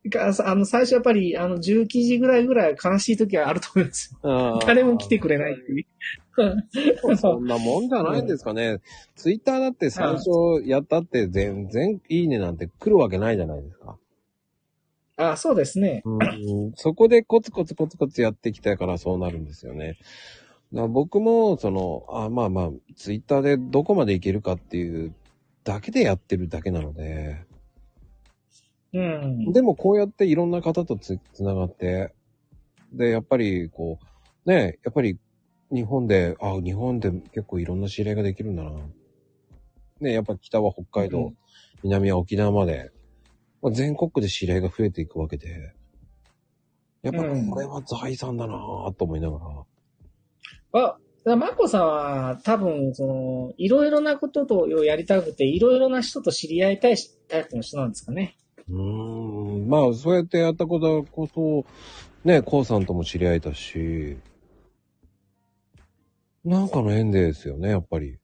があの、最初やっぱり、あの、10記事ぐらいぐらい悲しい時はあると思います誰も来てくれない。そんなもんじゃないんですかね。ツイッターだって最初やったって全然いいねなんて来るわけないじゃないですか。あ、そうですね。うん、そこでコツコツコツコツやってきたからそうなるんですよね。僕も、その、あまあまあ、ツイッターでどこまでいけるかっていうだけでやってるだけなので、うん。でもこうやっていろんな方とつ、つながって、で、やっぱりこう、ね、やっぱり日本で、あ、日本で結構いろんな知り合いができるんだな。ね、やっぱ北は北海道、うん南は沖縄まで、まあ、全国区で知り合いが増えていくわけで、やっぱうんこれは財産だなぁと思いながら。あ、だからマコさんは多分、その、いろいろなこととをやりたくて、いろいろな人と知り合いたいタイプの人なんですかね。うーん、まあそうやってやったことこそ、ね、コウさんとも知り合えたし、なんかの縁ですよね、やっぱり。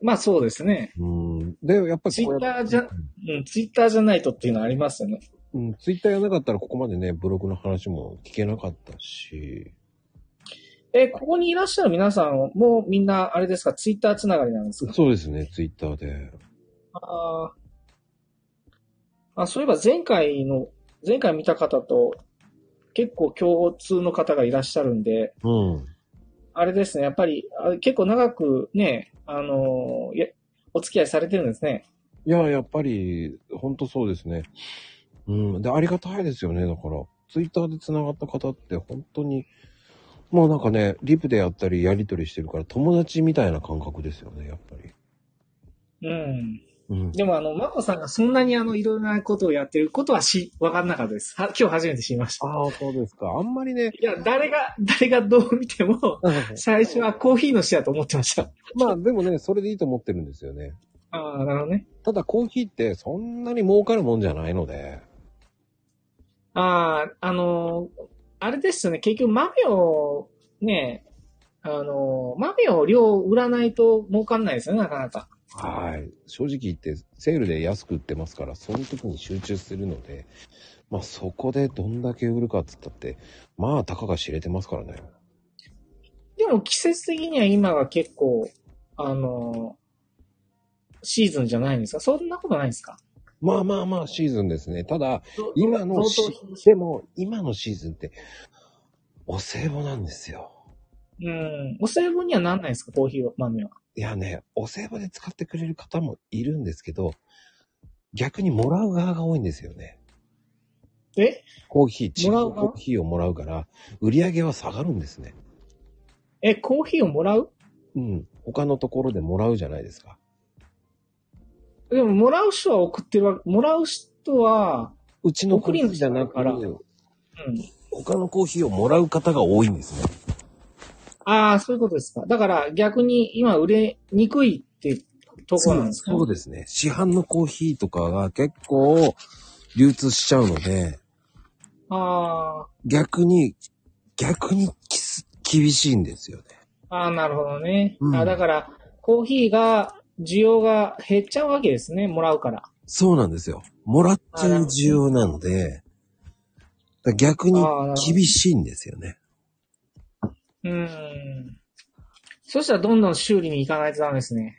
まあそうですね。うん。で、やっぱりツイッターじゃ、うん、ツイッターじゃないとっていうのはありますよね。うん、ツイッターやなかったらここまでね、ブログの話も聞けなかったし、え、ここにいらっしゃる皆さんもみんな、あれですか、ツイッターつながりなんですか？そうですね、ツイッターで。あーあ、そういえば前回の、前回見た方と結構共通の方がいらっしゃるんで、うん。あれですね、やっぱりあ結構長くね、あのーやお付き合いされてるんですね。いや、やっぱり、ほんとそうですね。うん。で、ありがたいですよね、だから。ツイッターで繋がった方って本当に、もうなんかね、リプでやったりやりとりしてるから友達みたいな感覚ですよね、やっぱり。うん。うん。でもあの、マコさんがそんなにあの、いろいろなことをやってることはし、わかんなかったです。は今日初めて知りました。ああ、そうですか。あんまりね、いや、誰が、誰がどう見ても、最初はコーヒーの人だと思ってました。まあでもね、それでいいと思ってるんですよね。ああ、なるほどね。ただコーヒーってそんなに儲かるもんじゃないので。ああ、あのーあれですよね、結局豆を、ね、あのー豆を量売らないと儲かんないですよね、なかなか。はい。正直言って、セールで安く売ってますから、その時に集中するので、まあそこでどんだけ売るかっつったって、まあ、たかが知れてますからね。でも季節的には今が結構、あのーシーズンじゃないんですか？そんなことないですか？まあまあまあシーズンですね。ただ、今のでも、今のシーズンって、お歳暮なんですよ。うん。お歳暮にはなんないですか？コーヒー豆は。いやね、お歳暮で使ってくれる方もいるんですけど、逆にもらう側が多いんですよね。え？コーヒー、チもらう側？コーヒーをもらうから、売り上げは下がるんですね。え、コーヒーをもらう？うん。他のところでもらうじゃないですか。でも、もらう人は送ってるわもらう人は、うちのコーヒーじゃなくて、うん。他のコーヒーをもらう方が多いんですね。ああ、そういうことですか。だから逆に今売れにくいってとこなんですか？そうですね。市販のコーヒーとかが結構流通しちゃうので、あ逆に、逆にきす厳しいんですよね。あ、ああ、なるほどね。うんあだから、コーヒーが、需要が減っちゃうわけですね。もらうから。そうなんですよ。もらっちゃう需要なので、だ逆に厳しいんですよね。うーん。そしたらどんどん修理に行かないとダメですね。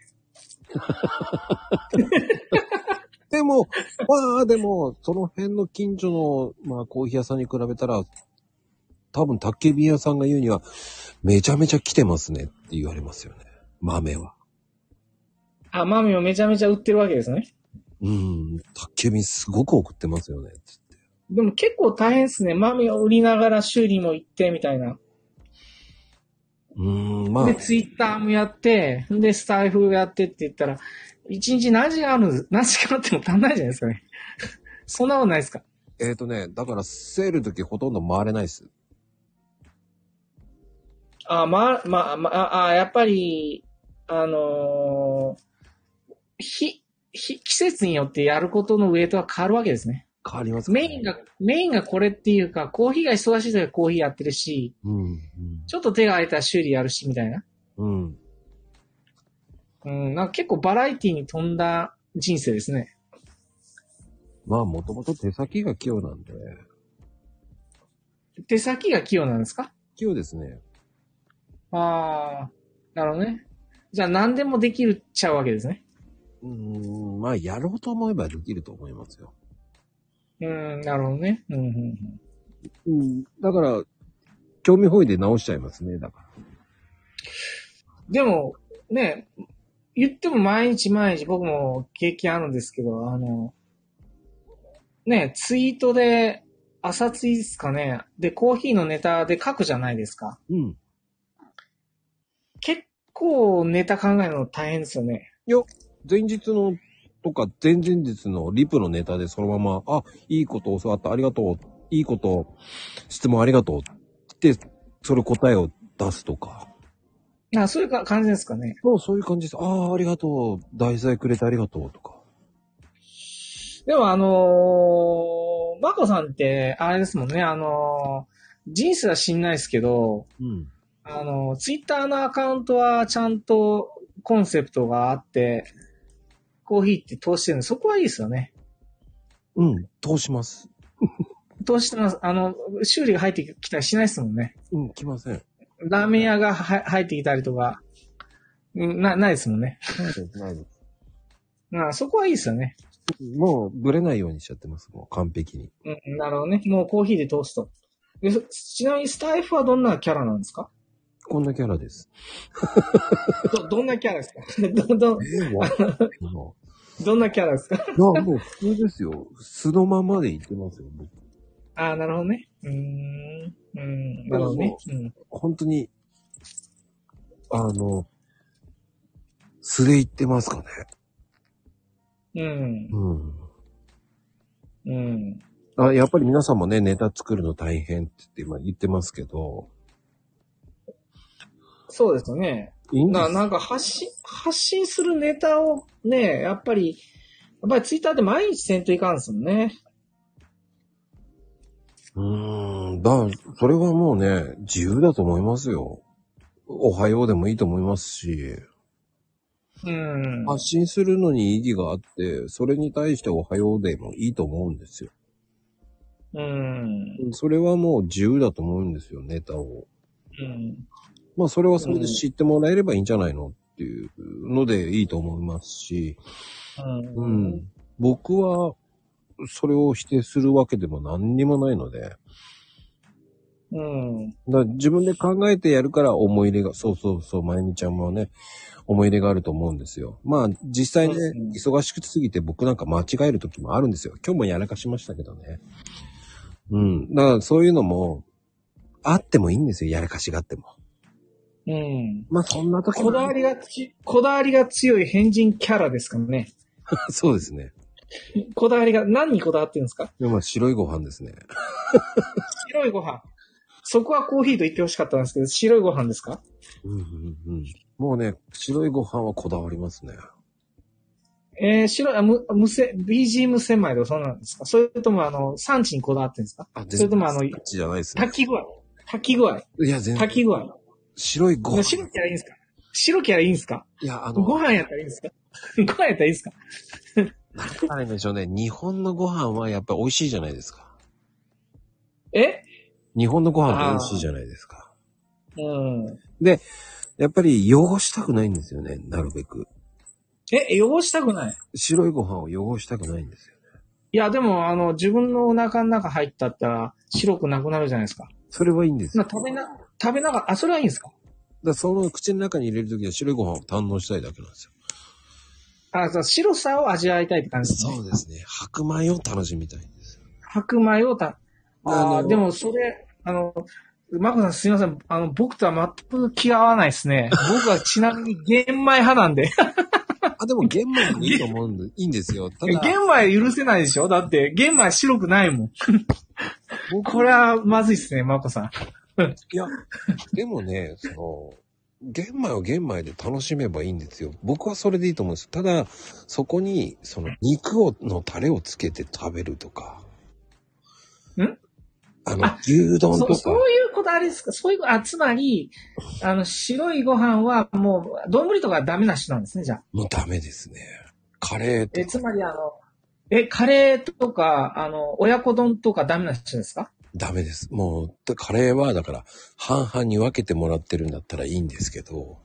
でも、まあでも、その辺の近所の、まあコーヒー屋さんに比べたら、多分、宅急便屋さんが言うには、めちゃめちゃ来てますねって言われますよね。豆は。あ、豆をめちゃめちゃ売ってるわけですね。うん、宅急便すごく送ってますよね。つってでも結構大変ですね。豆を売りながら修理も行ってみたいな。うん、まあで、、ツイッターもやって、で、スタイフやってって言ったら、一日何時間ある、何時間あっても足んないじゃないですかね。そんなことないですか？えっ、とね、だからセールの時ほとんど回れないです。あ、まあ、まあ、まあ、あ、やっぱり、あのーひ、ひ、季節によってやることのウェイトは変わるわけですね。変わりますか、ね、メインが、メインがこれっていうか、コーヒーが忙しい時はコーヒーやってるし、うん、うん、ちょっと手が空いたら修理やるし、みたいな。うん。うん、なんか結構バラエティに富んだ人生ですね。まあ、もともと手先が器用なんで、手先が器用なんですか？器用ですね。ああ、なるほどね。じゃあ何でもできるっちゃうわけですね。うん、まあ、やろうと思えばできると思いますよ。うん、なるほどね。うん、うん、うん。だから、興味本位で直しちゃいますね、だから。うん。でも、ね、言っても毎日毎日僕も経験あるんですけど、あの、ね、ツイートで、朝ツイですかね。で、コーヒーのネタで書くじゃないですか。うん。結構ネタ考えるの大変ですよね。前日のとか前々日のリプのネタでそのまま、あ、いいこと教わった、ありがとう、いいこと、質問ありがとうって、それ答えを出すとか。あそういうか感じですかね。そう、そういう感じです。ああ、ありがとう、題材くれてありがとうとか。でもあのー、マコさんって、あれですもんね、あのー、人生は知んないですけど、うん。あのー、ツイッターのアカウントはちゃんとコンセプトがあって、コーヒーって通してるんで、そこはいいですよね。うん、通します。通してます。あの、修理が入ってきたりしないですもんね。うん、来ません。ラーメン屋がは入ってきたりとか、うんな、ないですもんね。ないです、ないです。あそこはいいですよね。もう、ぶれないようにしちゃってます、もう、完璧に。うん、なるほどね。もうコーヒーで通すと。ちなみにスタイフはどんなキャラなんですか？こんなキャラです。ど、どんなキャラですか？ど、ど、えー、どんなキャラですか？いや、もう普通ですよ。素のままで言ってますよ、僕。ああ、なるほどね。うーん。うん。なるほどね。うん。本当に、あの、素で言ってますかね。うん。うん。うん。あ、やっぱり皆さんもね、ネタ作るの大変って言って今言ってますけど、そうですよね。いいんですななんか発信、発信するネタをね、やっぱり、やっぱりツイッターで毎日せんといかんすもんね。うーん、だ、それはもうね、自由だと思いますよ。おはようでもいいと思いますし、うん。発信するのに意義があって、それに対しておはようでもいいと思うんですよ。うん。それはもう自由だと思うんですよ、ネタを。うん。まあそれはそれで知ってもらえればいいんじゃないのっていうのでいいと思いますし、ううん。僕はそれを否定するわけでも何にもないので、うん。だ自分で考えてやるから思い入れが、そうそうそう、まゆみちゃんもね、思い入れがあると思うんですよ。まあ実際ねうん、忙しくすぎて僕なんか間違える時もあるんですよ。今日もやらかしましたけどね。うん。だからそういうのも、あってもいいんですよ、やらかしがあっても。うん。まあそんな時こだわりがつ、こだわりが強い変人キャラですからね。そうですね。こだわりが、何にこだわってるんですか？でもまあ白いご飯ですね。白いご飯。そこはコーヒーと言ってほしかったんですけど、白いご飯ですか？うんうんうん。もうね、白いご飯はこだわりますね。えー、白い、あ、む、無せ、BG 無洗米とかそうなんですか？それともあの、産地にこだわってるんですか？あ、それともあのじゃないですね。炊き具合？炊き具合？いや、全然炊。き具合？白いご飯。白きゃいいんですか？白きゃいいんですか？いや、あごの、飯やったらいいんですか？ご飯やったらいいんですか？なんでしょうね。日本のご飯はやっぱり美味しいじゃないですか。え？日本のご飯って美味しいじゃないですか。うん。やっぱり汚したくないんですよね、なるべく。え、汚したくない？白いご飯を汚したくないんですよ。いや、でも、あの、自分のお腹の中入ったったら、白くなくなるじゃないですか。それはいいんですよ。まあ、食べな、食べながら、あ、それはいいんですか？だその口の中に入れるときは白いご飯を堪能したいだけなんですよ。あ、そう、白さを味わいたいって感じですね。そうですね。白米を楽しみたいんですよ。白米をた、ああでもそれ、あの、マコさんすいません。あの、僕とは全く気が合わないですね。僕はちなみに玄米派なんで。あ、でも玄米もいいと思うんで、いいんですよ。ただ、玄米許せないでしょ？だって、玄米白くないもん。僕これはまずいっすね、マコさん。いや、でもね、その、玄米は玄米で楽しめばいいんですよ。僕はそれでいいと思うんです。ただ、そこに、その肉を、のタレをつけて食べるとか。ん？あのあ、牛丼とか。そそういうこだわりですか？そういう、あ、つまり、あの、白いご飯はもう、丼とかダメな人なんですね、じゃあ。もうダメですね。カレーとえ、かつまりあの、え、カレーとか、あの、親子丼とかダメな人ですか？ダメです。もう、カレーはだから、半々に分けてもらってるんだったらいいんですけど、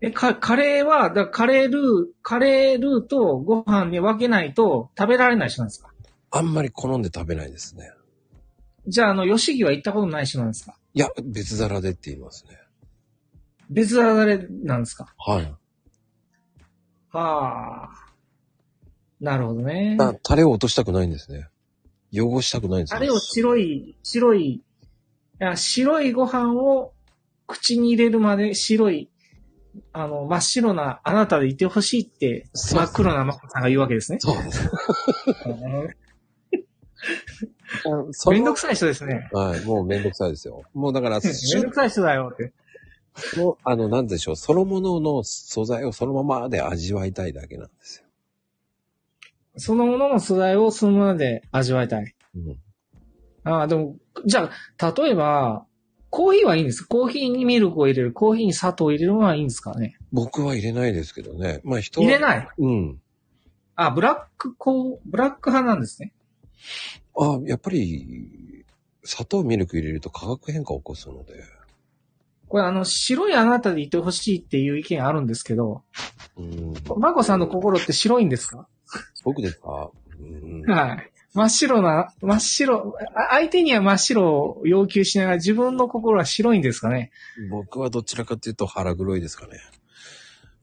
え、か、カレーは、だカレールー、カレールーとご飯に分けないと食べられない人なんですか？あんまり好んで食べないですね。じゃあ、あの、吉木は行ったことない人なんですか？いや、別皿でって言いますね。別皿でなんですか？はい。はあ。なるほどね。あタレを落としたくないんですね。汚したくないんですあれを白い、白い、いや白いご飯を口に入れるまで白い、あの、真っ白なあなたでいてほしいって、そう真っ黒なマコさんが言うわけですね。そうです。めんどくさい人ですね。はい、もうめんどくさいですよ。もうだから、めんどくさい人だよって。の、あの、なんでしょう、そのものの素材をそのままで味わいたいだけなんですよ。そのものの素材をそのままで味わいたい。うん。ああ、でも、じゃあ、例えば、コーヒーはいいんですか？コーヒーにミルクを入れる、コーヒーに砂糖を入れるのはいいんですかね？僕は入れないですけどね。まあ人は入れない？うん。あ、ブラックコー、ブラック派なんですね。あ、やっぱり、砂糖、ミルク入れると化学変化を起こすので。これあの、白いあなたでいてほしいっていう意見あるんですけど、うん。マコさんの心って白いんですか？僕ですか？うん。はい。真っ白な、真っ白、あ相手には真っ白を要求しながら自分の心は白いんですかね？僕はどちらかというと腹黒いですかね。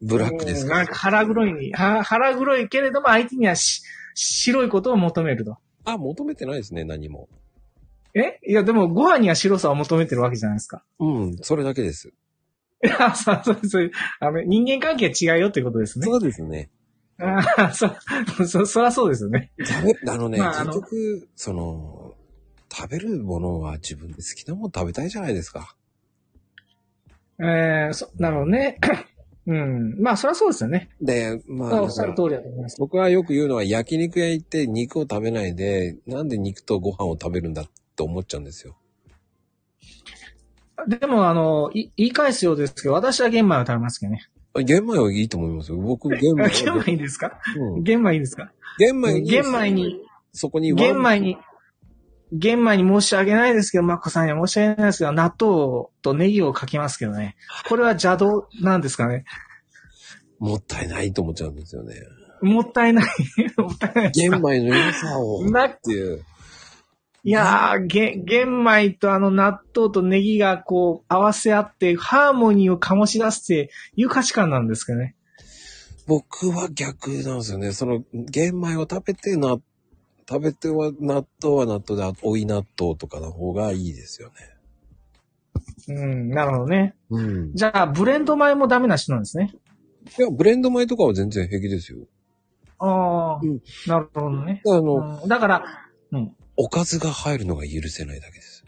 ブラックですかうんなんか腹黒いに、は腹黒いけれども相手にはし白いことを求めると。あ、求めてないですね、何も。え？いや、でもご飯には白さを求めてるわけじゃないですか。うん、それだけです。いや、そうそうそう。あの、人間関係は違うよってことですね。そうですね。ああ、そ、そ、そらそうですよね。食べ、あのね、まあ結局、その、食べるものは自分で好きなもの食べたいじゃないですか。えー、そ、なるほどね。うん。まあ、そりゃそうですよね。で、まあ、おっしゃる通りだと思います。僕はよく言うのは焼肉屋行って肉を食べないで、なんで肉とご飯を食べるんだって思っちゃうんですよ。でも、あの、い言い返すようですけど、私は玄米を食べますけどね。玄米はいいと思いますよ。僕、玄米。玄米いいですか？うん、玄米いいですか？玄米に、玄米に、そこに玄米に、玄米に申し訳ないですけど、マコさんには申し訳ないですけど、納豆とネギをかけますけどね。これは邪道なんですかね？もったいないと思っちゃうんですよね。もったいない。もったいないですか？玄米の良さを。なっていう。いやー、げ、玄米とあの納豆とネギがこう合わせ合って、ハーモニーを醸し出すっていう価値観なんですけどね？僕は逆なんですよね。その、玄米を食べてな、食べては納豆は納豆で、追い納豆とかの方がいいですよね。うん、なるほどね。うん。じゃあ、ブレンド米もダメな人なんですね。いや、ブレンド米とかは全然平気ですよ。ああ、うんなるほどね。あの、うんだから、うん。おかずが入るのが許せないだけです。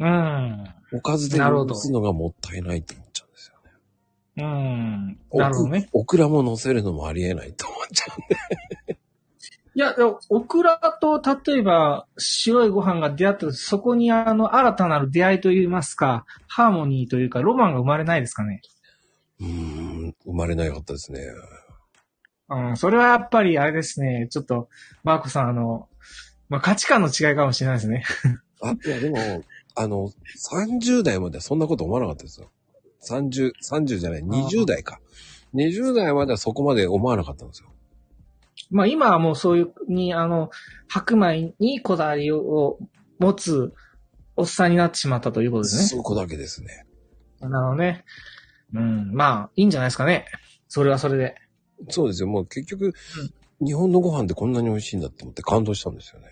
うん。おかずでなるほど許すのがもったいないと思っちゃうんですよね。うん。なるほどね。オクラも乗せるのもありえないと思っちゃうんで。いや、オクラと、例えば、白いご飯が出会った時、そこにあの、新たなる出会いといいますか、ハーモニーというか、ロマンが生まれないですかね？うーん、生まれなかったですね。うん、それはやっぱりあれですね、ちょっと、マーコさん、あの、まあ、価値観の違いかもしれないですね。あ、いやでも、あの、30代まではそんなこと思わなかったですよ。30、30じゃない、20代か。20代まではそこまで思わなかったんですよ。まあ、今はもうそういう、に、あの、白米にこだわりを持つおっさんになってしまったということですね。そこだけですね。なるほどね。うん、まあ、いいんじゃないですかね。それはそれで。そうですよ。もう結局、日本のご飯ってこんなに美味しいんだって思って感動したんですよね。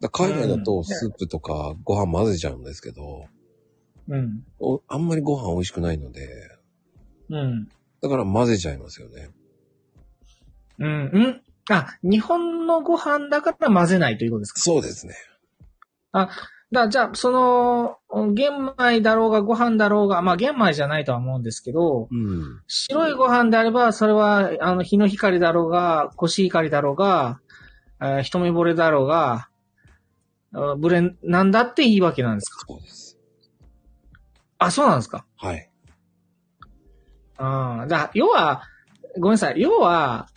だ海外だうんとスープとかご飯混ぜちゃうんですけど、うん。おあんまりご飯美味しくないので、うん。だから混ぜちゃいますよね。うん。うん。あ、日本のご飯だから混ぜないということですか？そうですね。だじゃあ、その、玄米だろうがご飯だろうが、まあ玄米じゃないとは思うんですけど、うん。白いご飯であれば、それは、あの、日の光だろうが、コシヒカリだろうが、えー一目惚れだろうが、あブレン、なんだっていいわけなんですか？そうです。あ、そうなんですか？はい。ああ、だ、要は、ごめんなさい。要は、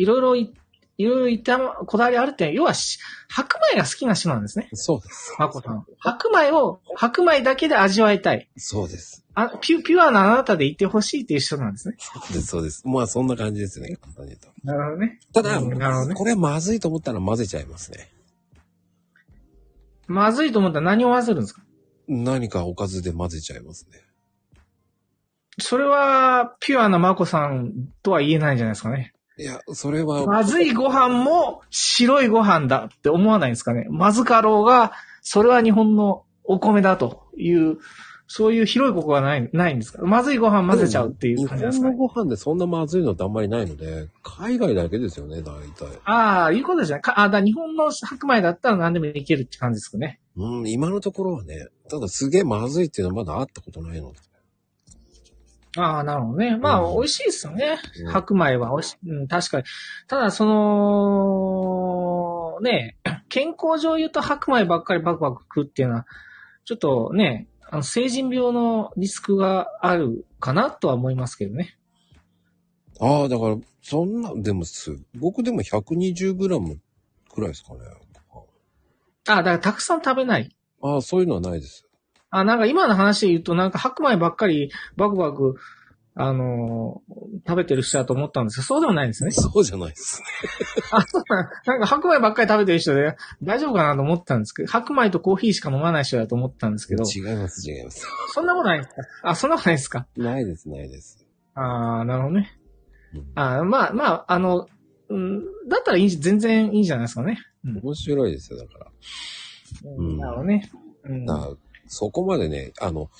いろいろい、いろいろ言った、こだわりあるって、要はし、白米が好きな人なんですね。そうです。マコさん。白米を、白米だけで味わいたい。そうです。あピュ、ピュアなあなたでいてほしいっていう人なんですね。そうです、そうです。まあそんな感じですね、簡単に言うと。なるほどね。ただ、うんなるほどねこれまずいと思ったら混ぜちゃいますね。まずいと思ったら何を混ぜるんですか？何かおかずで混ぜちゃいますね。それは、ピュアなマコさんとは言えないんじゃないですかね。いや、それは、まずいご飯も白いご飯だって思わないんですかね。まずかろうが、それは日本のお米だという、そういう広いここがない、ないんですかまずいご飯混ぜちゃうっていう感じですかね。日本のご飯でそんなまずいのってあんまりないので、海外だけですよね、大体。ああ、いうことですね。かあだ日本の白米だったら何でもいけるって感じですかね。うん、今のところはね、ただすげえまずいっていうのはまだあったことないので。ああ、なるほどね。まあ、うん美味しいですよね。うん白米は美味しい。うん、確かに。ただ、その、ね、健康上言うと白米ばっかりバクバク食うっていうのは、ちょっとね、あの、成人病のリスクがあるかなとは思いますけどね。ああ、だから、そんな、でもす、僕でも 120g くらいですかね。ああ、だからたくさん食べない。ああ、そういうのはないです。あ、なんか今の話で言うと、なんか白米ばっかりバクバク、あのー食べてる人だと思ったんですけど、そうでもないんですね。そうじゃないですね。あ、そうなんなんか白米ばっかり食べてる人で大丈夫かなと思ったんですけど、白米とコーヒーしか飲まない人だと思ったんですけど、違います、違います。そんなことないですか？あ、そんなことないですか？ないです、ないです。ああ、なるほどね。うんあーまあ、まあ、あの、うん、だったらいい、全然いいんじゃないですかね。うん。面白いですよ、だから。うんなるほどね。うん。だそこまでね、あの、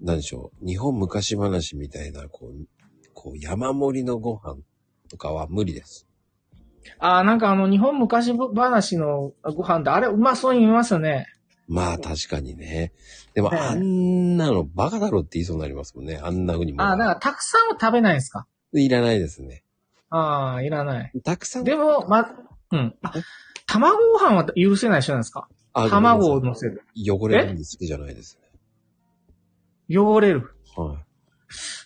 なんでしょう、日本昔話みたいな、こう、こう山盛りのご飯とかは無理です。ああ、なんかあの、日本昔話のご飯って、あれ、うまそうに見えますよね。まあ確かにね。でもあんなのバカだろって言いそうになりますもんね。あんな風にも。ああ、だからたくさんは食べないんですか？いらないですね。ああ、いらない。たくさん。でも、ま、うん。あ卵ご飯は許せない人なんですか？あ卵を乗せる。汚れるんで好きじゃないです汚れる。ね。はい。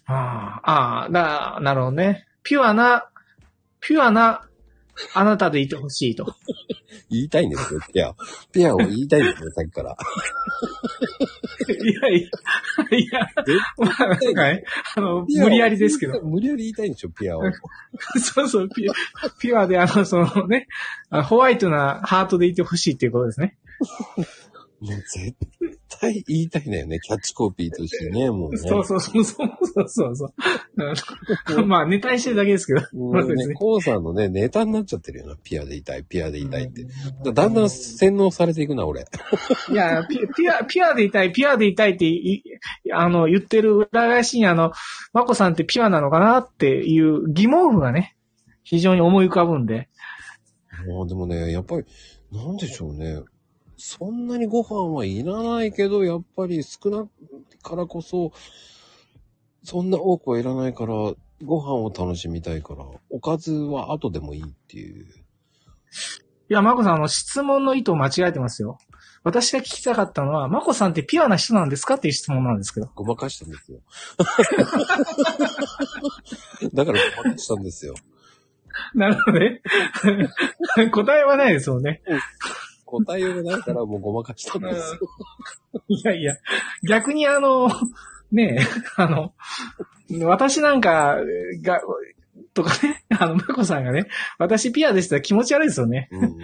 ああ、ああ、だ、なるほどね。ピュアな、ピュアな、あなたでいてほしいと。言いたいんですよ、ピア。ピアを言いたいんですよ、さっきから。いやいや、いや、まあ、なんかね、あの、無理やりですけど。無理やり言いたいんでしょ、ピアを。そうそう、ピュピュアで、あの、そのね、あホワイトなハートでいてほしいっていうことですね。もう絶対言いたいんだよね、キャッチコピーとしてね、もうね。そうそうそうそうそうそう まあ、ネタにしてるだけですけど。もうね、まあ別にコウさんのね、ネタになっちゃってるよな、ピアでいたい、ピアでいたいって。だだんだん洗脳されていくな、俺。いや、ピア、ピュアでいたい、ピュアでいたいってい、あの、言ってる裏返しにあの、マコさんってピュアなのかなっていう疑問符がね、非常に思い浮かぶんで。もうでもね、やっぱり、なんでしょうね。そんなにご飯はいらないけど、やっぱり少なからこそ、そんな多くはいらないから、ご飯を楽しみたいから、おかずは後でもいいっていう。いや、マコさん、あの、質問の意図を間違えてますよ。私が聞きたかったのは、マコさんってピュアな人なんですかっていう質問なんですけど。ごまかしたんですよ。だからごまかしたんですよ。なるほどね。答えはないですもんね。答えようがないから もうごまかしたんですよ。いやいや、逆にあの、ねえ、あの、私なんかが、とかね、あの、マコさんがね、私ピュアでしたら気持ち悪いですよね。うんうん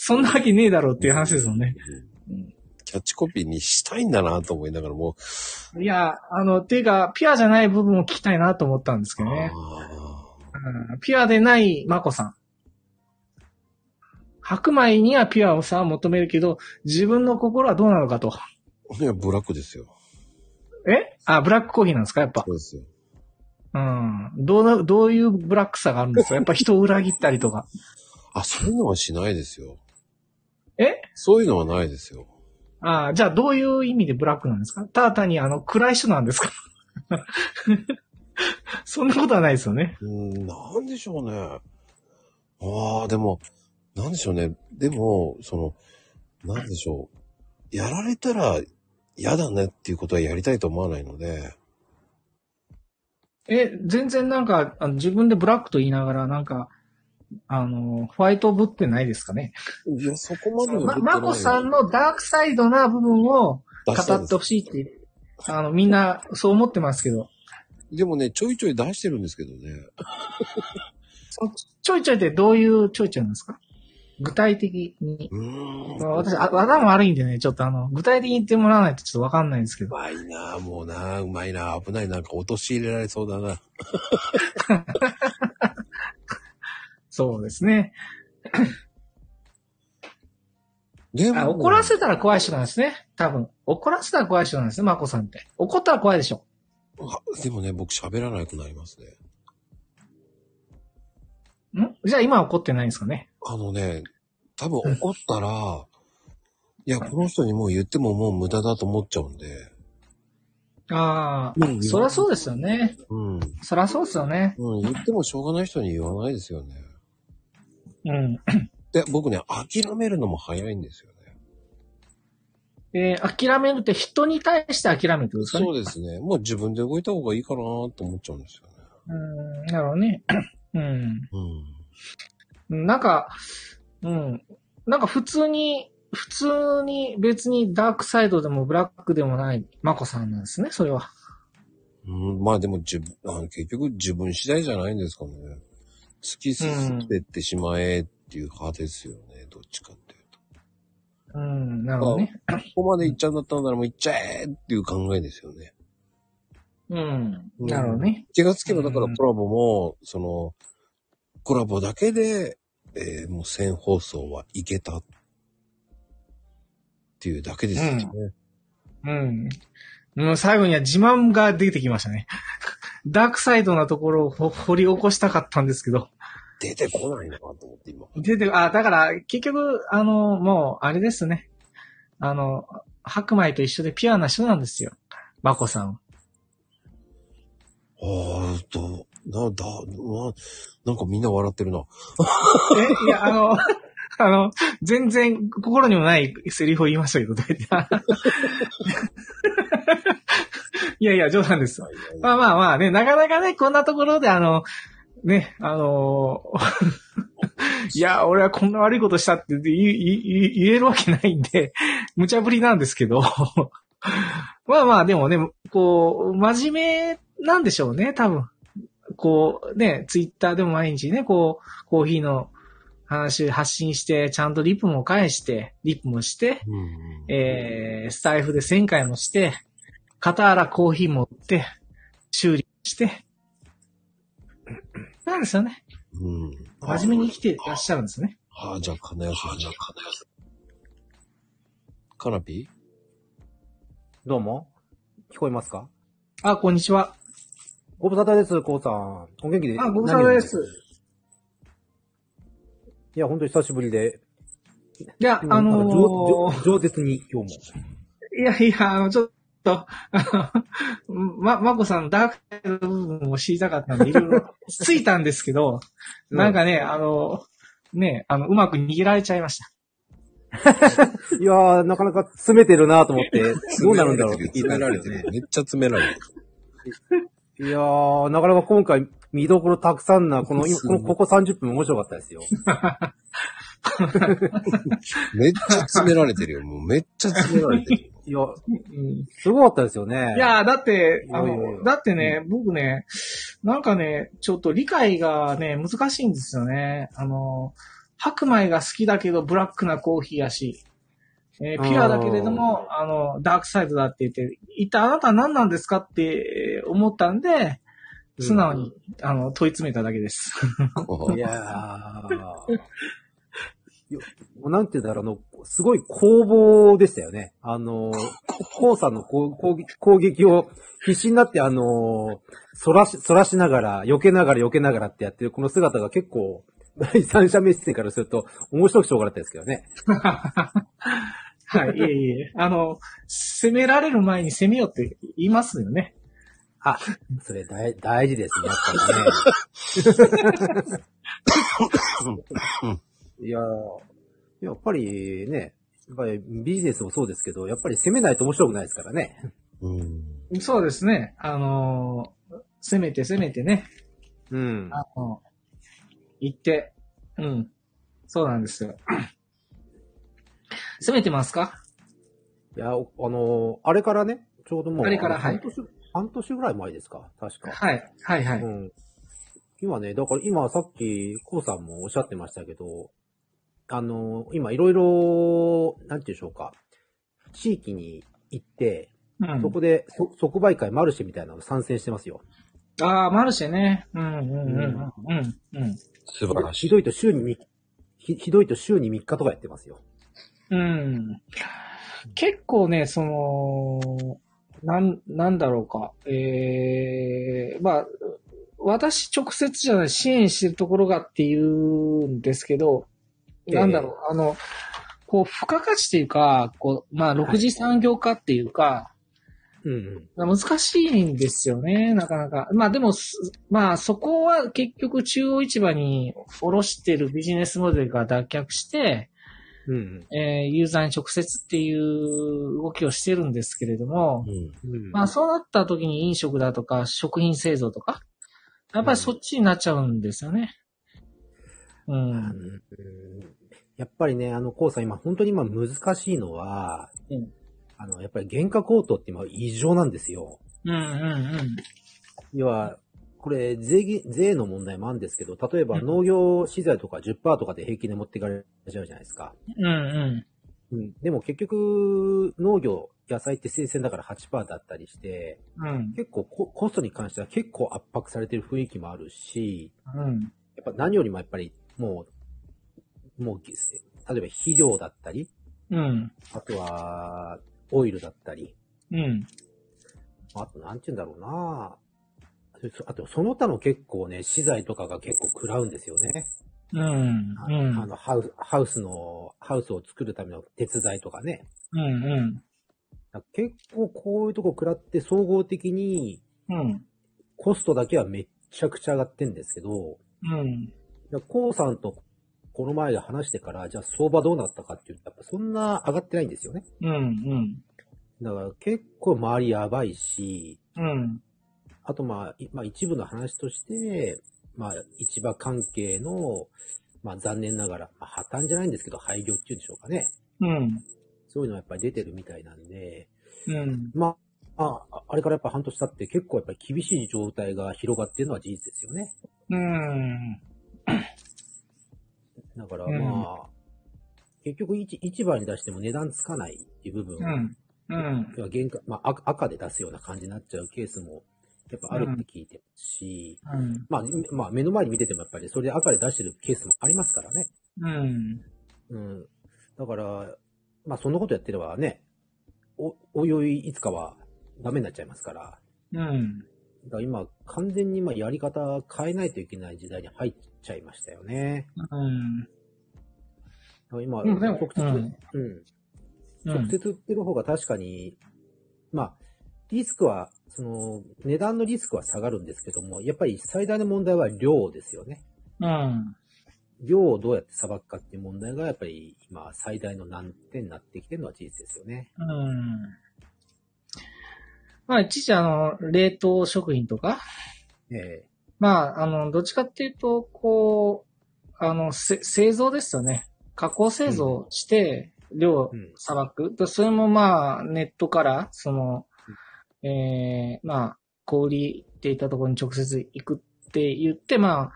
そんなわけねえだろうっていう話ですもんね。うんキャッチコピーにしたいんだなと思いながらもいや、あの、ていうか、ピュアじゃない部分を聞きたいなと思ったんですけう、どね。あうんピュアでないマコさん。白米にはピュアをさ、求めるけど、自分の心はどうなのかと。ーいや、ブラックですよ。え？あ、ブラックコーヒーなんですか？やっぱそ。うですよ。うん。どうな、どういうブラックさがあるんですか？やっぱ人を裏切ったりとか。あ、そういうのはしないですよ。え？そういうのはないですよ。あじゃあどういう意味でブラックなんですか？ただ単にあの、暗い人なんですか？そんなことはないですよね。うーん、なんでしょうね。ああ、でも、なんでしょうね。でも、その、なんでしょう。やられたら嫌だねっていうことはやりたいと思わないので、え、全然なんか、あの自分でブラックと言いながら、なんか、あの、ホワイトぶってないですかね。いや、そこまではま、出てないマコさんのダークサイドな部分を語ってほしいって、あの、みんなそう思ってますけど、でもね、ちょいちょい出してるんですけどね。そちょいちょいってどういうちょいちょいなんですか？具体的に。私、あ頭悪いんでね、ちょっとあの、具体的に言ってもらわないとちょっとわかんないんですけど。うまいなもうなうまいな危ないなんか陥れられそうだな。そうですね。でも、あ、怒らせたら怖い人なんですね。多分。怒らせたら怖い人なんですね、マコさんって。怒ったら怖いでしょ。あでもね、僕喋らなくなりますね。ん？じゃあ今は怒ってないんですかね？あのね、多分怒ったら、いや、この人にもう言ってももう無駄だと思っちゃうんで。ああ、うんそりゃそうですよね。うん。そりゃそうですよね。うん、言ってもしょうがない人に言わないですよね。うん。で、僕ね、諦めるのも早いんですよね。えー諦めるって人に対して諦めるってことですかね？そうですね。もう自分で動いた方がいいかなと思っちゃうんですよね。うん。なるほどね。うん。うん。なんか、うん。なんか普通に、普通に別にダークサイドでもブラックでもないマコさんなんですね、それは。うん、まあでも自分あの、結局自分次第じゃないんですかね。突き進んでってしまえっていう派ですよね。どっちかっていうと。うん、なるほどね。ここまで行っちゃうんだったらもう行っちゃえっていう考えですよね。うん。うんなるほどね。気がつけばだからうんコラボも、その、コラボだけで、えーもう1000放送はいけたっていうだけですよね。うん。もう最後には自慢が出てきましたね。ダークサイドなところをほ掘り起こしたかったんですけど。出てこないなと思って今。出て、あ、だから結局、あの、もう、あれですね。あの、白米と一緒でピュアな人なんですよ。マコさん。ああ、どな、だ、な、なんかみんな笑ってるな。え、いや、あの、あの、全然心にもないセリフを言いましたけど、大体 いやいや、冗談です。まあまあまあね、なかなかね、こんなところであの、ね、あの いや、俺はこんな悪いことしたって言えるわけないんで、無茶ぶりなんですけど。まあまあ、でもね、こう、真面目なんでしょうね、多分。こう、ね、ツイッターでも毎日ね、こう、コーヒーの話発信して、ちゃんとリップも返して、リップもして、うんえー、スタイフで1000回もして、片らコーヒー持って、修理して、なんですよね。うん。真面目に生きていらっしゃるんですね。はあ、じゃあ、金谷さん。じゃあ、金谷さん。カナピどうも聞こえますか？あ、こんにちは。ご無沙汰です、こうさん。お元気であ、ご無沙汰です。いや、ほんと久しぶりで。いや、あのー上上舌に今日いやいや、あの、ちょっと、あ のま、まこさん、ダークサイ部分を知りたかったんで、いろいろついたんですけど、うんなんかね、あの、ね、あの、うまく逃げられちゃいました。も。いやー、なかなか詰めてるなと思って、どうなるんだろうって聞いた詰められてね。めっちゃ詰められてる。いやー、なかなか今回見どころたくさんな、この、今このここ30分面白かったですよ。めっちゃ詰められてるよ。もうめっちゃ詰められてる。いや、うんすごかったですよね。いや、だって、あの、だってね、僕ね、なんかね、ちょっと理解がね、難しいんですよね。あの、白米が好きだけどブラックなコーヒーやし、えーピュアだけれども、あの、ダークサイドだって言って、一体あなたは何なんですかって思ったんで、素直に、あの、問い詰めただけです。いやー。よなんて言うんだろう、あの、すごい攻防でしたよね。あの、コウさんの攻攻撃攻撃を必死になって、あの、そらし、そらしながら、避けながら避けながらってやってるこの姿が結構、第三者目線からすると面白くしょうがなかったですけどね。はい、いえいえ。あの、攻められる前に攻めよって言いますよね。あ、それ大大事ですね、やっぱりね。いやーやっぱりね、やっぱりビジネスもそうですけど、やっぱり攻めないと面白くないですからね。うん。そうですね。あのー攻めて攻めてね、うん。あの、行って、うん。そうなんですよ。攻めてますか？いや、おあのーあれからね、ちょうどもう、あれからはい半年、半年ぐらい前ですか？確か。はい、はい、はい。うん。今ね、だから今さっき、コウさんもおっしゃってましたけど、あのー今いろいろ、なんていうんでしょうか、地域に行って、うんそこで、そ即売会マルシェみたいなの参戦してますよ。ああ、マルシェね。うん、うん、うん、うん、うん。素晴らしい。ひどいと週にみひ、ひどいと週に3日とかやってますよ。うん。結構ね、その、なん、なんだろうか。ええまあ、私直接じゃない、支援してるところがっていうんですけど、ええなんだろう、あの、こう、付加価値っていうか、こう、まあ、6次産業化っていうか、うんうん。難しいんですよね、なかなか。まあでも、すまあそこは結局中央市場に卸してるビジネスモデルが脱却して、うんえーユーザーに直接っていう動きをしてるんですけれども、うん。うん。まあそうなった時に飲食だとか食品製造とか、やっぱりそっちになっちゃうんですよね。う。うんんやっぱりね、あの、コウさん今、本当に今難しいのは、うんあの、やっぱり原価高騰って今異常なんですよ。うんうん要は、これ、税金、税の問題もあるんですけど、例えば農業資材とか10%とかで平均で持っていかれちゃうじゃないですか。うん。うんうん。でも結局、農業、野菜って生鮮だから8%だったりして、うん。うん。結構ココストに関しては結構圧迫されてる雰囲気もあるし、うん。やっぱ何よりもやっぱりもう、もう、例えば肥料だったり、うん。あとは、オイルだったり、うん。あと、なんて言うんだろうなそあと、その他の結構ね、資材とかが結構食らうんですよね。うん。あの、ハウス、ハウスの、ハウスを作るための鉄材とかね。うん。うん。結構こういうとこ食らって総合的にうん。コストだけはめっちゃくちゃ上がってんですけど、うん。コウさんとこの前で話してから、じゃあ相場どうなったかって言ったら、やっぱそんな上がってないんですよね。うん。うん。だから結構周りやばいし、うん。あとまあ、いまあ一部の話として、まあ市場関係の、まあ残念ながら、まあ、破綻じゃないんですけど、廃業っていうんでしょうかね。うん。そういうのはやっぱり出てるみたいなんで、うん。まあ、ああれからやっぱ半年経って結構やっぱり厳しい状態が広がっているのは事実ですよね。うん。だからうんまあ、結局市市場に出しても値段つかないっていう部分は、うん。うん。要は原価、まあ赤赤で出すような感じになっちゃうケースもやっぱあるって聞いてますし、うん。まあ、まあ目の前に見ててもやっぱりそれで赤で出してるケースもありますからね。うん。うん。だから、まあそんなことやってればね、お、おいおいいつかはダメになっちゃいますから。うん。だから今、完全に今やり方変えないといけない時代に入っちゃいましたよね。うん。今、直接、うんうん、うん。直接売ってる方が確かに、まあ、リスクは、その、値段のリスクは下がるんですけども、やっぱり最大の問題は量ですよね。うん。量をどうやってさばくかっていう問題が、やっぱり今、最大の難点になってきてるのは事実ですよね。うん。まあ、一時あの、冷凍食品とか、えまあ、あの、どっちかっていうと、こう、あの、せ製造ですよね。加工製造して、量うんさばく。でそれもまあ、ネットから、その、ええまあ、小売りっていったところに直接行くって言って、まあ、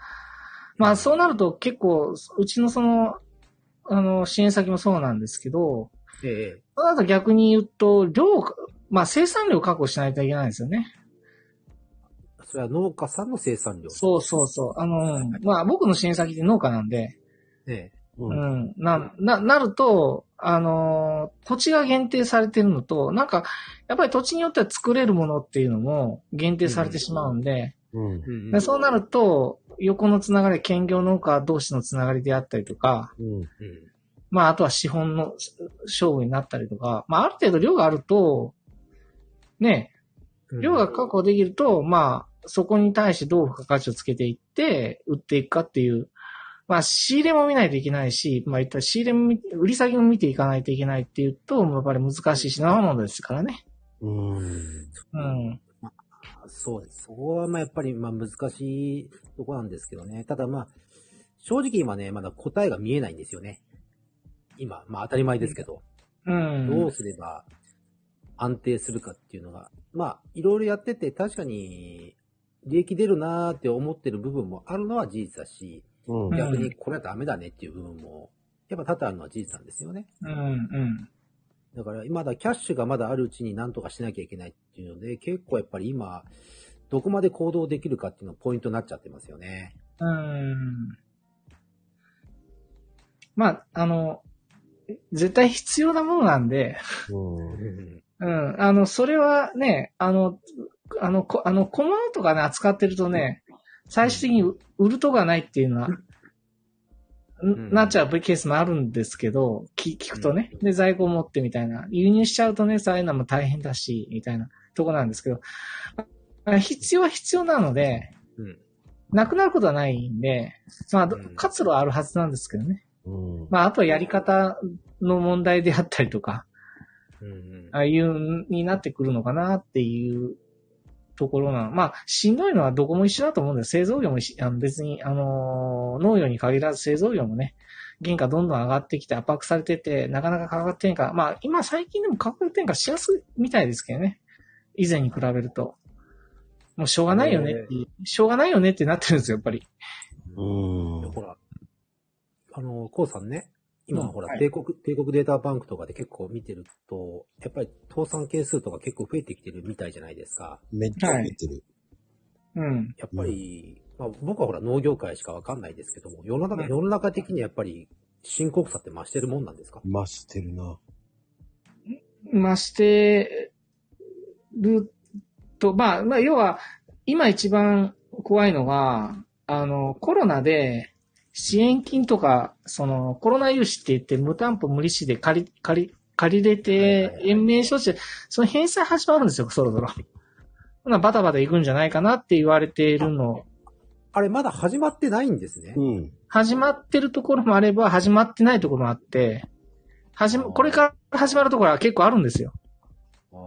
まあ、そうなると結構、うちのその、あの、支援先もそうなんですけど、えええそうなると逆に言うと、量、まあ、生産量を確保しないといけないんですよね。それは農家さんの生産量。そうそうそう。あの、まあ、僕の支援先って農家なんで、ええう。うんん、な、な、なると、あのー土地が限定されてるのと、なんか、やっぱり土地によっては作れるものっていうのも限定されてしまうんで、うん。うんでそうなると、横のつながり、兼業農家同士のつながりであったりとか、うん。うんまあ、あとは資本の勝負になったりとか、まあ、ある程度量があると、ね、うん量が確保できると、まあ、そこに対してどう付加価値をつけていって、売っていくかっていう、まあ、仕入れも見ないといけないし、まあ、言ったら仕入れも見、売り先も見ていかないといけないっていうと、やっぱり難しいし、生ものですからね。うん。うん。そうです。そこはまあやっぱりまあ難しいとこなんですけどね。ただまあ、正直今ね、まだ答えが見えないんですよね。今、まあ当たり前ですけど、うん。どうすれば安定するかっていうのが、まあいろいろやってて確かに利益出るなーって思ってる部分もあるのは事実だし、うん。ん逆にこれはダメだねっていう部分も、やっぱ多々あるのは事実なんですよね。うん、うん。だから、まだキャッシュがまだあるうちに何とかしなきゃいけないっていうので、結構やっぱり今、どこまで行動できるかっていうのがポイントになっちゃってますよね。うん。まあ、あの、絶対必要なものなんで、うん。うん。あの、それはね、あの、あの、こあの、小物とかね、扱ってるとね、最終的に売売るとこがないっていうのは、んなっちゃうケースもあるんですけど、き聞くとね。で、在庫を持ってみたいな。輸入しちゃうとね、そういうのも大変だし、みたいなとこなんですけど、あ必要は必要なので、うん。なくなることはないんで、まあ活路はあるはずなんですけどね。うん。まあ、あとはやり方の問題であったりとか、うんうんああいうになってくるのかなっていうところなの。まあ、しんどいのはどこも一緒だと思うんです。製造業もしあの別に、あのー農業に限らず製造業もね、原価どんどん上がってきて圧迫されてて、なかなか価格転嫁、まあ、今最近でも価格転嫁しやすいみたいですけどね。以前に比べると。もうしょうがないよねしょうがないよねってなってるんですよ、やっぱり。うん。ほら、あの、コウさんね、今、うんほら、はい帝国、帝国データバンクとかで結構見てると、やっぱり倒産件数とか結構増えてきてるみたいじゃないですか。めっちゃ増えてる。うん。やっぱり、まあ、僕はほら農業界しかわかんないですけども、世の中、うん世の中的にやっぱり深刻さって増してるもんなんですか？増してるな。ましてると、まあ、まあ、要は、今一番怖いのが、あの、コロナで支援金とか、その、コロナ融資って言って無担保無利子で借り、借り、借りれて、延命処置で、その返済始まるんですよ、そろそろ。ほな、バタバタ行くんじゃないかなって言われているの。あれまだ始まってないんですね。うん。始まってるところもあれば、始まってないところもあって、始ま、これから始まるところは結構あるんですよ。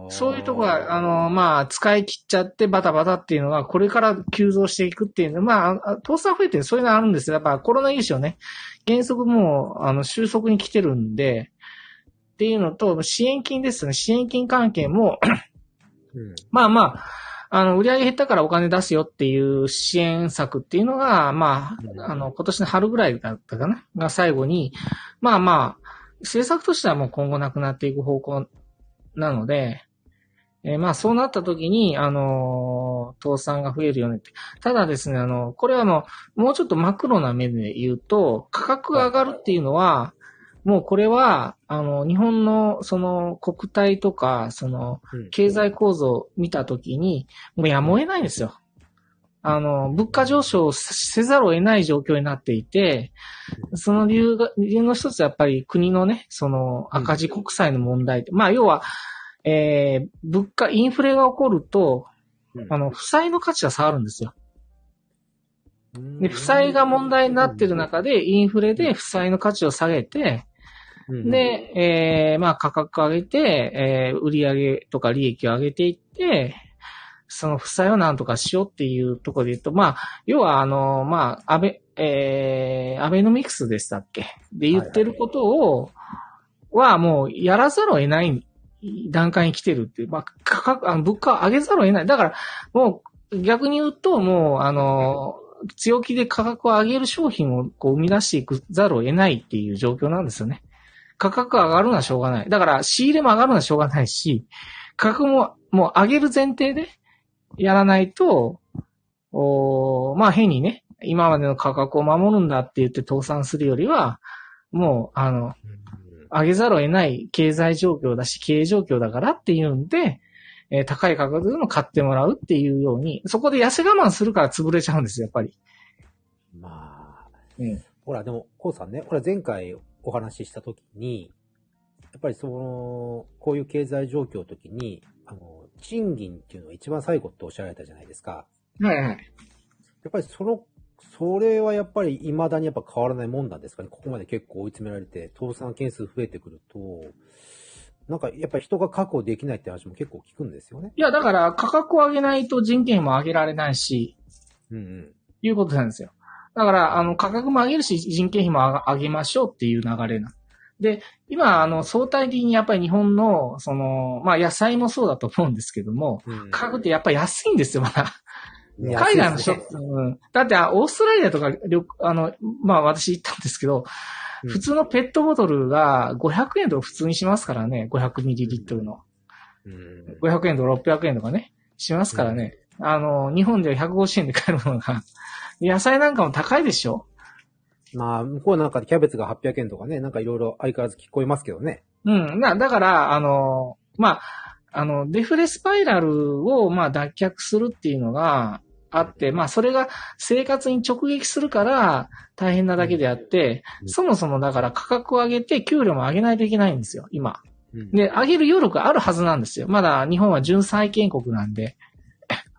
そういうとこが、あの、まあ、使い切っちゃってバタバタっていうのが、これから急増していくっていうのまああ、倒産増えてるそういうのあるんですよ。やっぱコロナ融資をね、原則もう、あの、収束に来てるんで、っていうのと、支援金ですね。支援金関係も、うん。まあまあ、あの、売り上げ減ったからお金出すよっていう支援策っていうのが、まあ、あの、今年の春ぐらいだったかな？が最後に、まあまあ、政策としてはもう今後なくなっていく方向なので、えーまあそうなった時に、あのー倒産が増えるよねって。ただですね、あの、これはあの、もうちょっとマクロな目で言うと、価格が上がるっていうのは、もうこれは、あの、日本のその国体とか、その、うん経済構造を見たときに、もうやむを得ないんですよ。あの、物価上昇せざるを得ない状況になっていて、その理由が、理由の一つはやっぱり国のね、その赤字国債の問題。まあ、要は、えー、物価、インフレが起こると、うん。あの、負債の価値が下がるんですよ。うん。で、負債が問題になってる中で、インフレで負債の価値を下げて、うん、で、えー、まあ価格上げて、えー、売上とか利益を上げていって、その負債をなんとかしようっていうところで言うと、まあ、要はあの、まあ、アベ、えー、アベノミクスでしたっけ？で言ってることを、はもうやらざるを得ない段階に来てるっていう、まあ、価格、あの物価を上げざるを得ない。だから、もう逆に言うと、もう、あの、強気で価格を上げる商品をこう生み出していくざるを得ないっていう状況なんですよね。価格が上がるのはしょうがない。だから、仕入れも上がるのはしょうがないし、価格ももう上げる前提でやらないと、おーまあ変にね、今までの価格を守るんだって言って倒産するよりは、もう、あの、うん上げざるを得ない経済状況だし、経営状況だからっていうんで、えー高い価格でも買ってもらうっていうように、そこで痩せ我慢するから潰れちゃうんですよ、やっぱり。まあ、うん。ほら、でも、コウさんね、これ前回お話ししたときに、やっぱりその、こういう経済状況のときに、あの、賃金っていうのは一番最後っておっしゃられたじゃないですか。はいはい。やっぱりその、それはやっぱり未だにやっぱ変わらないもんなんですかね。ここまで結構追い詰められて、倒産件数増えてくると、なんかやっぱり人が確保できないって話も結構聞くんですよね。いや、だから価格を上げないと人件費も上げられないし、うんうん。いうことなんですよ。だから、あの、価格も上げるし、人件費も上げましょうっていう流れな。で、今、あの、相対的にやっぱり日本の、その、まあ、野菜もそうだと思うんですけども、うん価格ってやっぱり安いんですよ、まだ。海外の人、ねうん。だって、あオーストラリアとか、旅あの、まあ、私行ったんですけど、うん普通のペットボトルが500円とか普通にしますからね、500ミリリットルの。うん500円とか600円とかね、しますからね。あの、日本では150円で買えるものが、野菜なんかも高いでしょまあ、向こうなんかでキャベツが800円とかね、なんかいろいろ相変わらず聞こえますけどね。うん。な、だから、あの、まあ、あの、デフレスパイラルを、まあ、脱却するっていうのがあって、まあ、それが生活に直撃するから大変なだけであって、うんそもそもだから価格を上げて給料も上げないといけないんですよ、今。うんで、上げる余力あるはずなんですよ。まだ日本は純債権国なんで。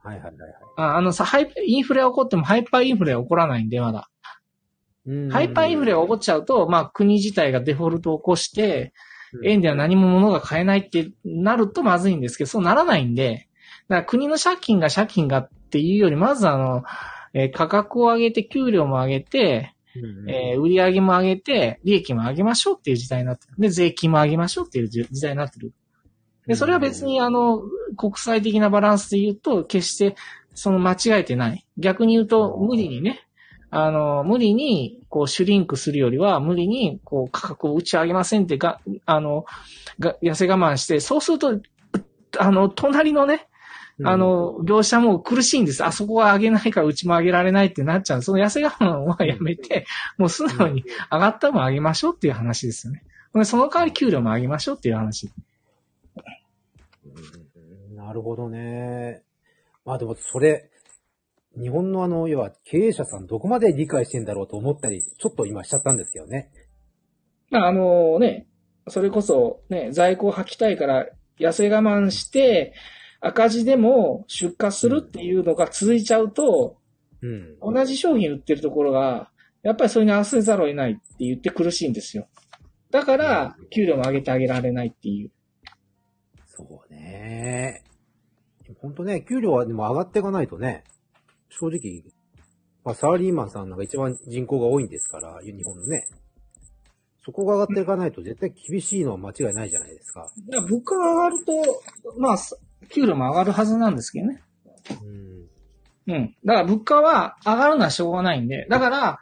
はいはいはいはい。ああのさ、ハイ、インフレが起こってもハイパーインフレは起こらないんで、まだ。うんハイパーインフレが起こっちゃうと、まあ国自体がデフォルトを起こして、うん円では何も物が買えないってなるとまずいんですけど、そうならないんで、だから国の借金が借金がっていうより、まずあの、えー価格を上げて、給料も上げて、うんえー売り上げも上げて、利益も上げましょうっていう時代になってる。で、税金も上げましょうっていう時時代になってる。で、それは別にあの、国際的なバランスで言うと、決してその間違えてない。逆に言うと、無理にね、あの、無理に、こう、シュリンクするよりは、無理に、こう、価格を打ち上げませんってが、あの、が、痩せ我慢して、そうすると、あの、隣のね、あ、の、業者も苦しいんです。あそこは上げないからうちも上げられないってなっちゃう。その痩せ我慢はやめて、もう素直に上がった分上げましょうっていう話ですよね。でその代わり給料も上げましょうっていう話。うんなるほどね。まあでもそれ、日本のあの、要は経営者さんどこまで理解してんだろうと思ったり、ちょっと今しちゃったんですけどね。まあ、あのね、それこそね、在庫を吐きたいから痩せ我慢して、赤字でも出荷するっていうのが続いちゃうと、うん。同じ商品売ってるところが、やっぱりそれに合わせざるを得ないって言って苦しいんですよ。だから、給料も上げてあげられないっていう。そうね。ねえ。ほんとね、給料はでも上がっていかないとね、正直、まあ、サラリーマンさんなんか一番人口が多いんですから、日本のね。そこが上がっていかないと絶対厳しいのは間違いないじゃないですか。いや、物価が上がると、まあ、給料も上がるはずなんですけどね。うん。うん。だから物価は上がるのはしょうがないんで、だから、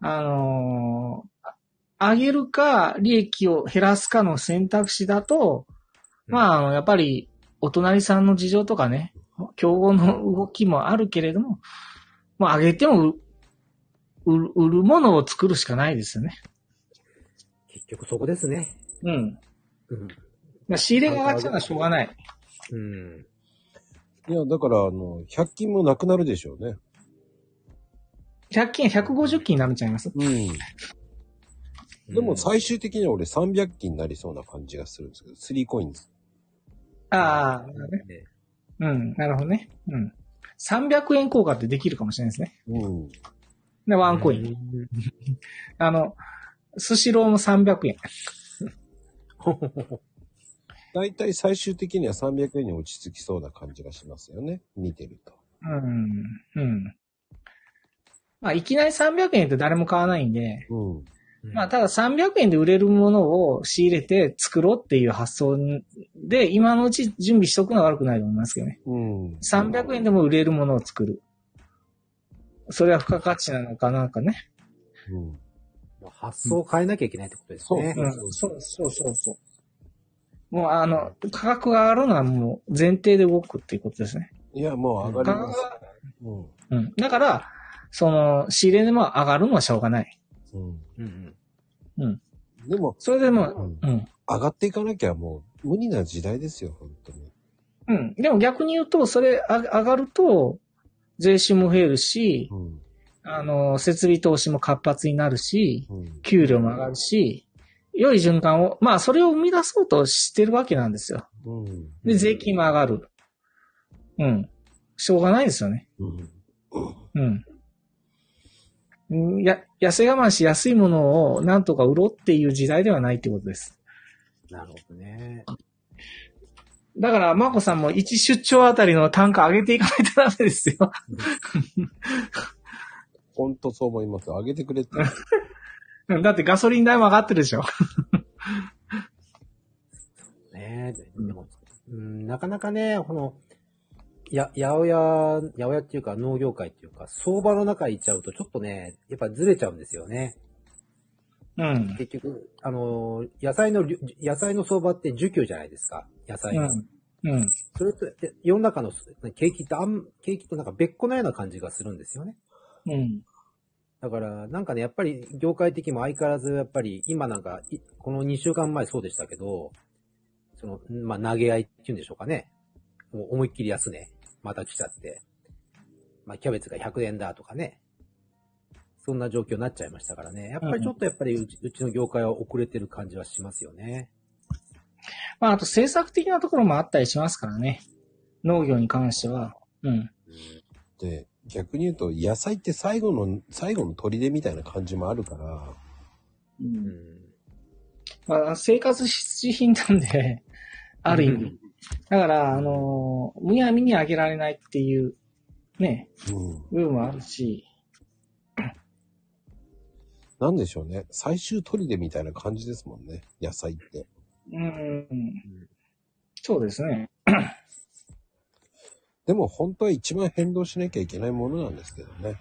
あのー上げるか、利益を減らすかの選択肢だと、まあ、あの、やっぱり、お隣さんの事情とかね、競合の動きもあるけれども、まあ、上げても売、売る売るものを作るしかないですよね。結局そこですね。うん。うん。まあ仕入れが上がっちゃうのはしょうがない。うん。いや、だから、あの、100均もなくなるでしょうね。100均、150均になっちゃいます？うん。でも最終的には俺300均になりそうな感じがするんですけど、3コインズ。ああ、ねうん、なるほどね。うん。300円効果ってできるかもしれないですね。うん。で、ワンコイン。あの、スシローも300円。だいたい最終的には300円に落ち着きそうな感じがしますよね。見てると。うん。うん。まあ、いきなり300円って誰も買わないんで、うん。まあ、ただ300円で売れるものを仕入れて作ろうっていう発想で、今のうち準備しとくのは悪くないと思いますけどね。うん。300円でも売れるものを作る。それは付加価値なのかなんかね。うん。発想を変えなきゃいけないってことですね。うん、そうそうそうそう。もうあの、価格が上がるのはもう前提で動くっていうことですね。いや、もう上が価ります。格が、うん。うん。だから、その、仕入れでも上がるのはしょうがない。うん。うんうん。でも、それでも、ううん。上がっていかなきゃもう無理な時代ですよ、本当に。うん。でも逆に言うと、それあ上がると、税収も増えるし、うん。あの、設備投資も活発になるし、うん。給料も上がるし、良い循環を、まあ、それを生み出そうとしてるわけなんですよ。うん。で、税金も上がる。うん。しょうがないですよね。うん。うん。うんや、痩せ我慢しやすいものをなんとか売ろうっていう時代ではないってことです。なるほどね。だから、まこさんも1出張あたりの単価上げていかないとダメですよ。本当そう思います。上げてくれって。う んだってガソリン代も上がってるでしょ。ねでも、うん、なかなかね、この、や、八百屋、八百屋っていうか農業界っていうか、相場の中行っちゃうとちょっとね、やっぱずれちゃうんですよね。うん。結局、あの、野菜の野菜の相場って需給じゃないですか。野菜の。うん。うん。それと、で世の中の景気ってあん、景気となんか別個のような感じがするんですよね。うん。だから、なんかね、やっぱり業界的にも相変わらず、やっぱり今なんか、いこの2週間前そうでしたけど、その、まあ、投げ合いっていうんでしょうかね。もう思いっきり安値、また来ちゃって。まあ、キャベツが100円だとかね。そんな状況になっちゃいましたからね。やっぱりちょっとやっぱりうち,、うちの業界は遅れてる感じはしますよね。まあ、あと政策的なところもあったりしますからね。農業に関しては。うん。で、逆に言うと、野菜って最後の、最後の砦みたいな感じもあるから、う。うんん。まあ、生活必需品なんで、ある意味。だから、あのーむやみにあげられないっていう、ね、うん。部分もあるし、なんでしょうね。最終砦みたいな感じですもんね。野菜って。うん。そうですね。でも本当は一番変動しなきゃいけないものなんですけどね。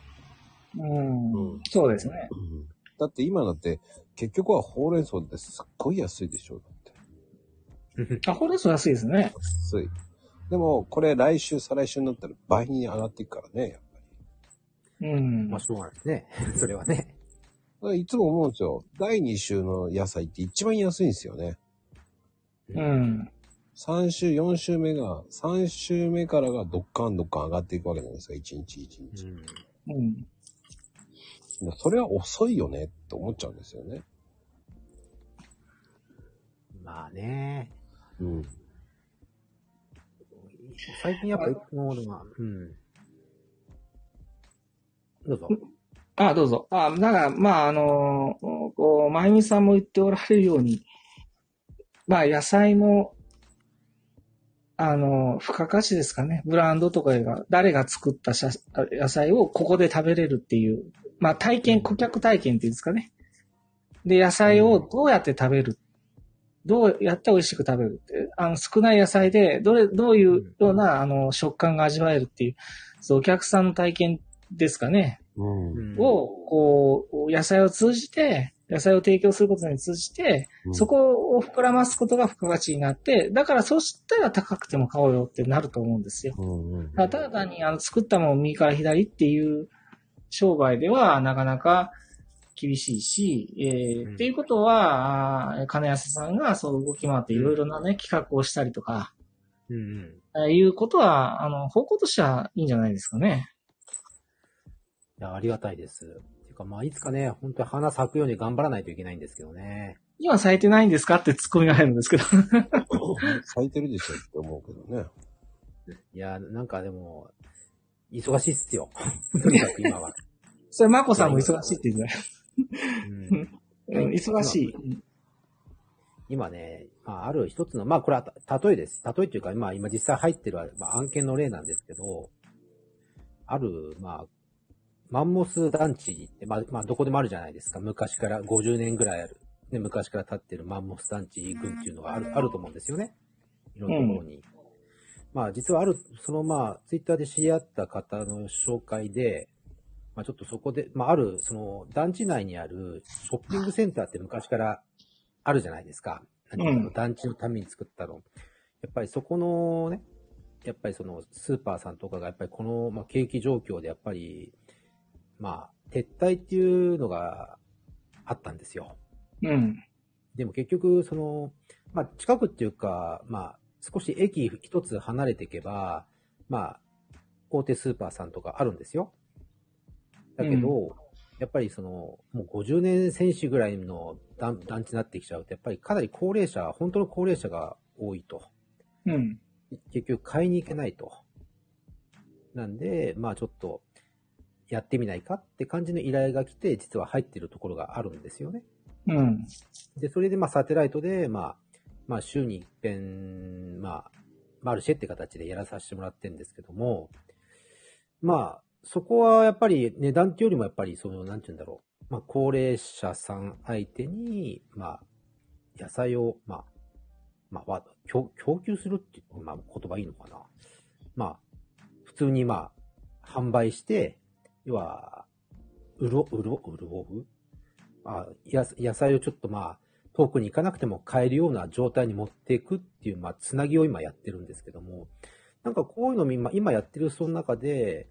うん。うんそうですね。うん。だって今だって、結局はほうれん草ってすっごい安いでしょ。だって。あ、ほうれん草安いですね。安い。でも、これ来週、再来週になったら倍に上がっていくからね、やっぱり。うん。まあ、しょうがないですね。それはね。だからいつも思うんですよ。第2週の野菜って一番安いんですよね。うん。3週、4週目が、3週目からがドッカンドッカン上がっていくわけなんですよ。1日1日。うん。でそれは遅いよねって思っちゃうんですよね。まあね。うん。最近やっぱ一個ものが、うん。どうぞ。あ、どうぞ。あ、だから、まあ、あのーこう、まゆみさんも言っておられるように、まあ、野菜も、あの、付加価値ですかね。ブランドとかが、誰が作ったしゃ野菜をここで食べれるっていう、まあ体験、顧客体験っていうんですかね。で、野菜をどうやって食べる、どうやって美味しく食べるって、あの、少ない野菜で、どれ、どういうような、あの、食感が味わえるっていう、そう、お客さんの体験ですかね。うん。うんを、こう、野菜を通じて、野菜を提供することに通じて、うんそこを膨らますことが付加価値になって、だからそうしたら高くても買おうよってなると思うんですよ。ただ単にあの作ったものを右から左っていう商売ではなかなか厳しいし、えーうんっていうことは、金安さんがそう動き回っていろいろなね、企画をしたりとか、うんうん。いうことは、あの、方向としてはいいんじゃないですかね。いや、ありがたいです。ていうか、まあ、いつかね、本当に花咲くように頑張らないといけないんですけどね。今咲いてないんですかってツッコミが入るんですけど。咲いてるでしょって思うけどね。いや、なんかでも、忙しいっすよ。とにかく今は。それ、マコさんも忙しいって言ってうんたよ。うん忙しい。今ね、まあ、ある一つの、まあ、これはた例えです。例えっていうか、まあ、今実際入ってる、まあ、案件の例なんですけど、ある、まあ、マンモス団地って、まあ、まあ、どこでもあるじゃないですか。昔から、50年ぐらいある。ね、昔から建ってるマンモス団地群っていうのがある、あると思うんですよね。いろんなところに。まあ、実はある、そのまあ、ツイッターで知り合った方の紹介で、まあ、ちょっとそこで、まあ、ある、その、団地内にあるショッピングセンターって昔からあるじゃないですか。何かの団地のために作ったの。やっぱりそこのね、やっぱりそのスーパーさんとかがやっぱりこの、まあ、景気状況でやっぱり、まあ、撤退っていうのがあったんですよ。うん。でも結局、その、まあ、近くっていうか、まあ、少し駅一つ離れていけば、まあ、大手スーパーさんとかあるんですよ。だけど、やっぱりその、もう50年選手ぐらいの団団地になってきちゃうと、やっぱりかなり高齢者、本当の高齢者が多いと。うん。結局買いに行けないと。なんで、まあちょっと、やってみないかって感じの依頼が来て、実は入ってるところがあるんですよね。うん。で、それでまあサテライトで、まあ、まあ週に一遍、まあ、マルシェって形でやらさせてもらってるんですけども、まあ、そこはやっぱり値段っていうよりもやっぱりその、なんて言うんだろう。まあ、高齢者さん相手に、まあ、野菜を、まあ、まあ、供給するっていう、まあ、言葉いいのかな。まあ、普通にまあ、販売して、要は、うろ、うろ、うろう？あや野菜をちょっとまあ、遠くに行かなくても買えるような状態に持っていくっていう、まあ、つなぎを今やってるんですけども、なんかこういうのも今、今やってるその中で、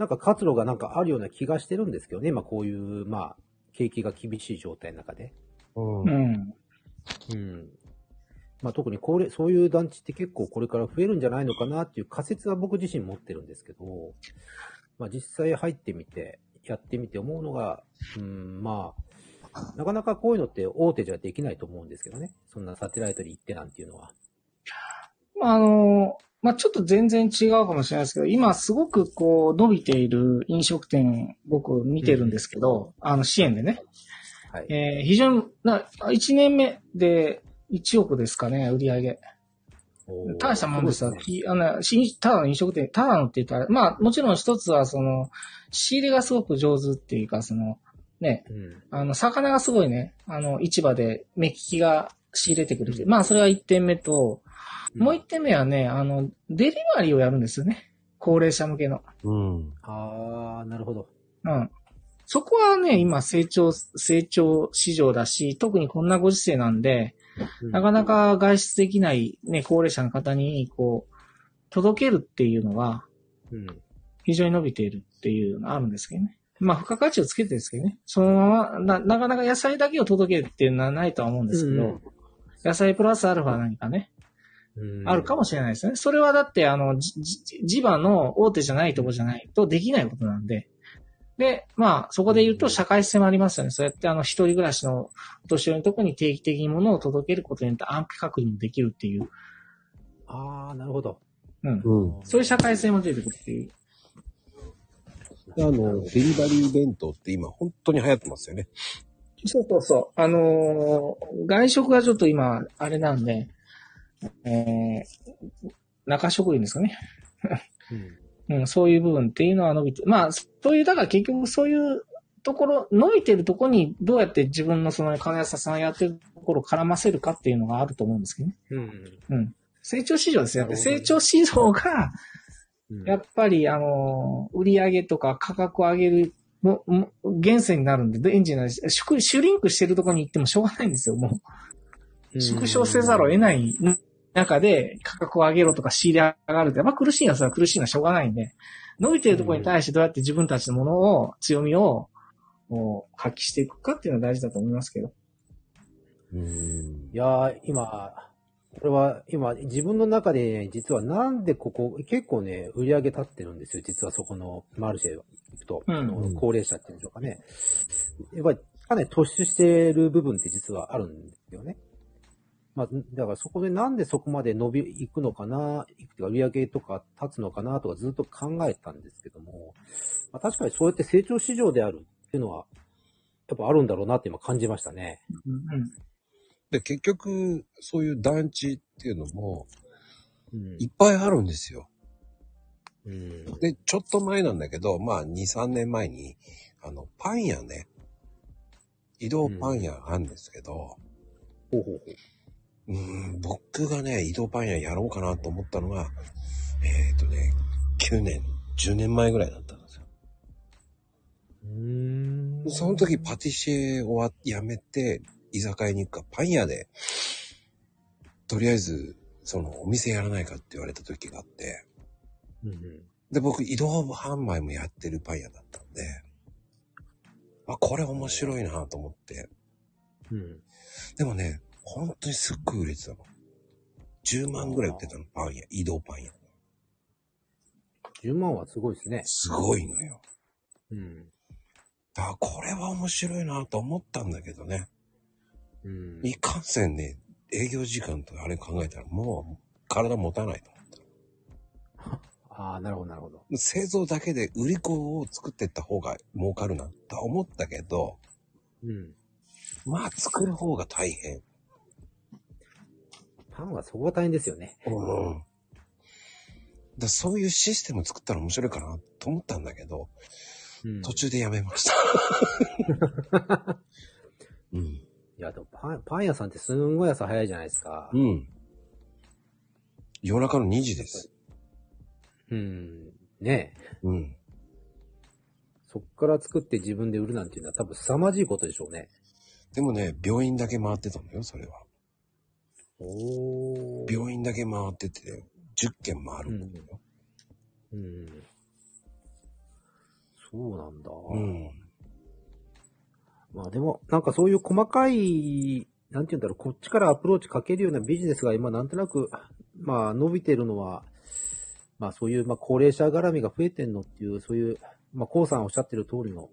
なんか活路がなんかあるような気がしてるんですけどね、今こういう、まあ、景気が厳しい状態の中で。うんうん。うん。まあ特にこれ、そういう団地って結構これから増えるんじゃないのかなっていう仮説は僕自身持ってるんですけど、まあ実際入ってみて、やってみて思うのが、うん、まあ、なかなかこういうのって大手じゃできないと思うんですけどね。そんなサテライトに行ってなんていうのは。まあ、あの、まあ、ちょっと全然違うかもしれないですけど、今すごくこう伸びている飲食店僕見てるんですけど、あの支援でね。はい。えー非常に、な、1年目で1億ですかね、売り上げ。大したもんですよ。ごいきあの、しただの飲食店、ただのって言ったら、まあ、もちろん一つは、その、仕入れがすごく上手っていうか、その、ね、うん。あの、魚がすごいね、あの、市場で目利きが仕入れてくるっていうまあ、それは1点目と、もう1点目はね、あの、デリバリーをやるんですよね。高齢者向けの。うん。ああ、なるほど。うん。そこはね、今成長、成長市場だし、特にこんなご時世なんで、うんなかなか外出できないね、高齢者の方に、こう、届けるっていうのは、うん。非常に伸びているっていうのがあるんですけどね。まあ、付加価値をつけてですけどね。そのまま、な、なかなか野菜だけを届けるっていうのはないとは思うんですけど、うん野菜プラスアルファ何かね、うんあるかもしれないですね。それはだって、あの、じじ地場の大手じゃないとこじゃないとできないことなんで。で、まあ、そこで言うと社会性もありますよね。そうやってあの、一人暮らしのお年寄りのとこに定期的に物を届けることによって安否確認もできるっていう、ああ、なるほど。うん。うん。そういう社会性も出てくるっていう。あの、デリバリー弁当って今本当に流行ってますよね。そうそうそう。あのー外食がちょっと今、あれなんで、えー中職員ですかね。うん。うん、そういう部分っていうのは伸びて、まあ、そういう、だから結局そういうところ、伸びてるところにどうやって自分のその金安さんやってるところを絡ませるかっていうのがあると思うんですけどね。うん。うん。成長市場ですよ。ね成長市場が、うん。やっぱり、あの、売り上げとか価格を上げる、も、も源泉になるんで、エンジンになるし、シュリンクしてるところに行ってもしょうがないんですよ、もう。縮小せざるを得ない中で価格を上げろとか仕入れ上がるって、まあ苦しいのはそれは苦しいのはしょうがないんで、伸びてるところに対してどうやって自分たちのものを、強みを、こう発揮していくかっていうのは大事だと思いますけど。うんいやー、今、これは今、自分の中で、ね、実はなんでここ、結構ね、売り上げ立ってるんですよ。実はそこのマルシェ行くと、うん高齢者っていうんでしょうかね。やっぱり、かなり突出してる部分って実はあるんですよね。まあ、だからそこでなんでそこまで伸び、いくのかな、いくとか売り上げとか立つのかなとかずっと考えたんですけども、まあ、確かにそうやって成長市場であるっていうのは、やっぱあるんだろうなって今感じましたね。うん。で、結局、そういう団地っていうのも、うんいっぱいあるんですよ。うん。で、ちょっと前なんだけど、まあ、2、3年前に、あの、パン屋ね、移動パン屋があるんですけど、ほうほうほう。うーん、僕がね、移動パン屋やろうかなと思ったのが、えっ、とね、9年、10年前ぐらいだったんですよ。うーんその時パティシエをわ辞めて、居酒屋に行くか、パン屋で、とりあえず、その、お店やらないかって言われた時があって、うんうんで、僕、移動販売もやってるパン屋だったんで、あ、これ面白いなと思って。うん。でもね、本当にすっごい売れてたの。10万ぐらい売ってたの、パン屋、移動パン屋。10万はすごいですね。すごいのよ。うん。あ、これは面白いなと思ったんだけどね。うん。いかんせんね、営業時間とかあれ考えたらもう体持たないと思った。ああ、なるほど、なるほど。製造だけで売り子を作ってった方が儲かるなとは思ったけど、うん。まあ作る方が大変。パンはそこが大変ですよね。うん。だそういうシステム作ったら面白いかなと思ったんだけど、うん。途中でやめました。うん。いや、でもパン、パン屋さんってすんごい朝早いじゃないですか。うん。夜中の2時です。うん。ねえ。うん。そっから作って自分で売るなんていうのは多分凄まじいことでしょうね。でもね、病院だけ回ってたのよ、それは。おー。病院だけ回ってて、10件回るんだよ。うん。そうなんだ。うん。まあでも、なんかそういう細かい、なんて言うんだろう、こっちからアプローチかけるようなビジネスが今なんとなく、まあ伸びてるのは、まあそういう、まあ高齢者絡みが増えてんのっていう、そういう、まあコウさんおっしゃってる通りの、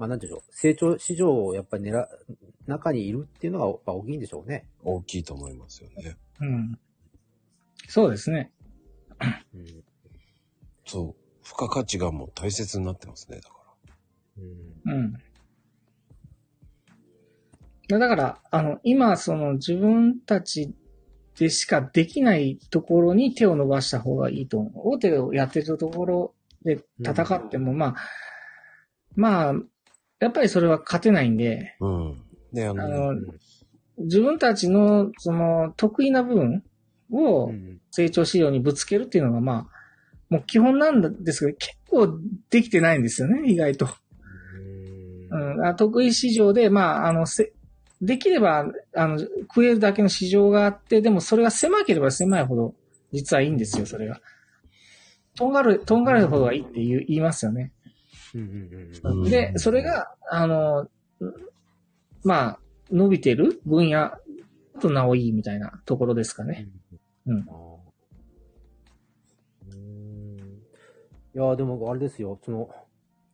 まあなんでしょう、成長市場をやっぱり狙、中にいるっていうのがやっぱ大きいんでしょうね。大きいと思いますよね。うん。そうですね。うん。そう。付加価値がもう大切になってますね、だから。うん。うん。だから、あの、今、その自分たちでしかできないところに手を伸ばした方がいいと思う。大手をやってるところで戦っても、まあ、まあ、やっぱりそれは勝てないんで、うん。で、あの、あの、自分たちの、その、得意な部分をうん。成長市場にぶつけるっていうのが、まあ、もう基本なんですけど、結構できてないんですよね、意外と。うん得意市場で、まあ、あの、せ、できれば、あの、食えるだけの市場があって、でもそれが狭ければ狭いほど、実はいいんですよ、それが。とんがる、とんがるほどがいいって言いますよね。うんうんうんで、それが、あの、まあ、伸びてる分野となおいいみたいなところですかね。うんいやーでもあれですよ、その、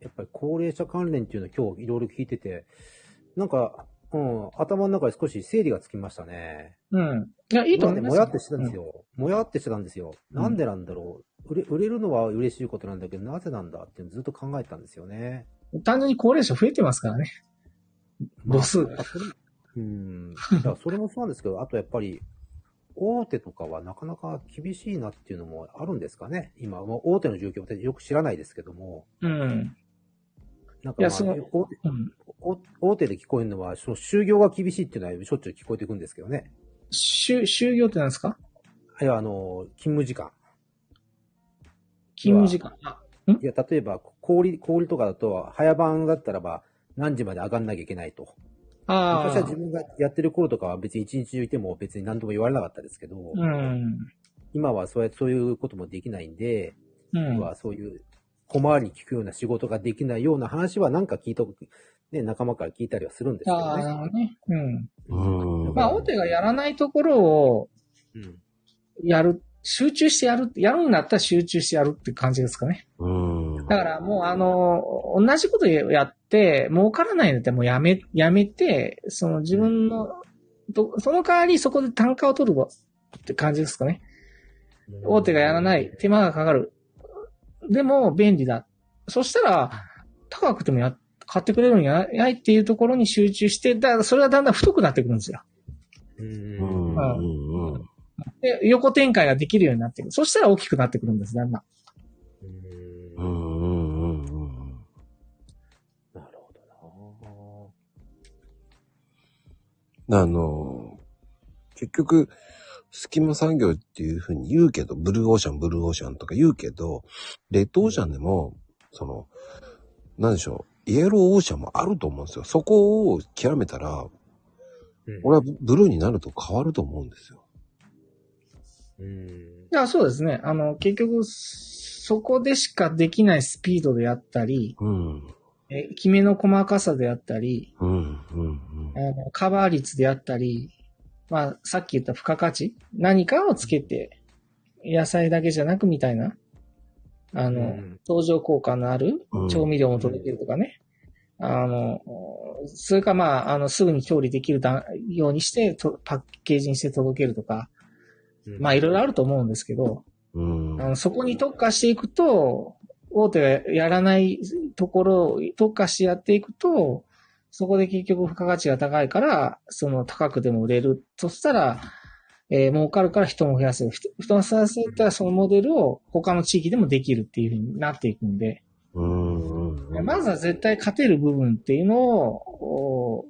やっぱり高齢者関連っていうのを今日いろいろ聞いてて、なんか、うん、頭の中で少し整理がつきましたね。うん。いや、いいと思いますもやってしてたんですよ。もやってしてたんですよ。なんでなんだろう。売れ、売れるのは嬉しいことなんだけど、なぜなんだってずっと考えてたんですよね。うん単純に高齢者増えてますからね。母数まあそれうん。いや、それもそうなんですけど、あとやっぱり、大手とかはなかなか厳しいなっていうのもあるんですかね今、もう大手の状況ってよく知らないですけども。うん。なんか、まあ、いやその大手うん。大大手で聞こえるのは、その就業が厳しいっていうのはしょっちゅう聞こえてくるんですけどね。就、就業って何ですか？いや、あの、勤務時間。勤務時間。あいや、例えば、氷、氷とかだと、早番だったらば、何時まで上がんなきゃいけないと。あ昔は自分がやってる頃とかは別に一日中いても別に何とも言われなかったですけど、うん。今はそうやそういうこともできないんで、うん要。はそういう小回りに聞くような仕事ができないような話はなんか聞いとく、ね、仲間から聞いたりはするんですけどあね。あ、ね。うん。うん。まあ、大手がやらないところをうん。やる、集中してやる、やるんだったら集中してやるって感じですかね。うん。だからもうあの、同じことやって、儲からないんだったらもうやめ、やめて、その自分の、とその代わりそこで単価を取るって感じですかね。大手がやらない、手間がかかる。でも便利だ。そしたら、高くてもや、買ってくれるんやないっていうところに集中して、だからそれがだんだん太くなってくるんですよ。う。うんん。うん。うん。で、横展開ができるようになってくる。そしたら大きくなってくるんです、だんだん。うん。うん。うん。うん。なるほどあの、結局、隙間産業っていうふうに言うけど、ブルーオーシャン、ブルーオーシャンとか言うけど、レッドオーシャンでも、その、なんでしょう、イエローオーシャンもあると思うんですよ。そこを極めたら、うん俺はブルーになると変わると思うんですよ。うん。いや、そうですね。あの、結局、そこでしかできないスピードであったり、うん。え、決めの細かさであったり、うん。うん。あのカバー率であったり、まあ、さっき言った付加価値何かをつけて、野菜だけじゃなくみたいな、あの、うん相乗効果のあるうん調味料も届けるとかね。あの、それかまあ、あの、すぐに調理できるだようにして、とパッケージにして届けるとか、うんまあ、いろいろあると思うんですけど、うん。あのそこに特化していくと、大手がやらないところを特化してやっていくと、そこで結局付加価値が高いから、その高くでも売れる。そしたら、えー儲かるから人も増やせる。人人を増やせたらそのモデルを他の地域でもできるっていう風になっていくんで、うん。うん。まずは絶対勝てる部分っていうのをお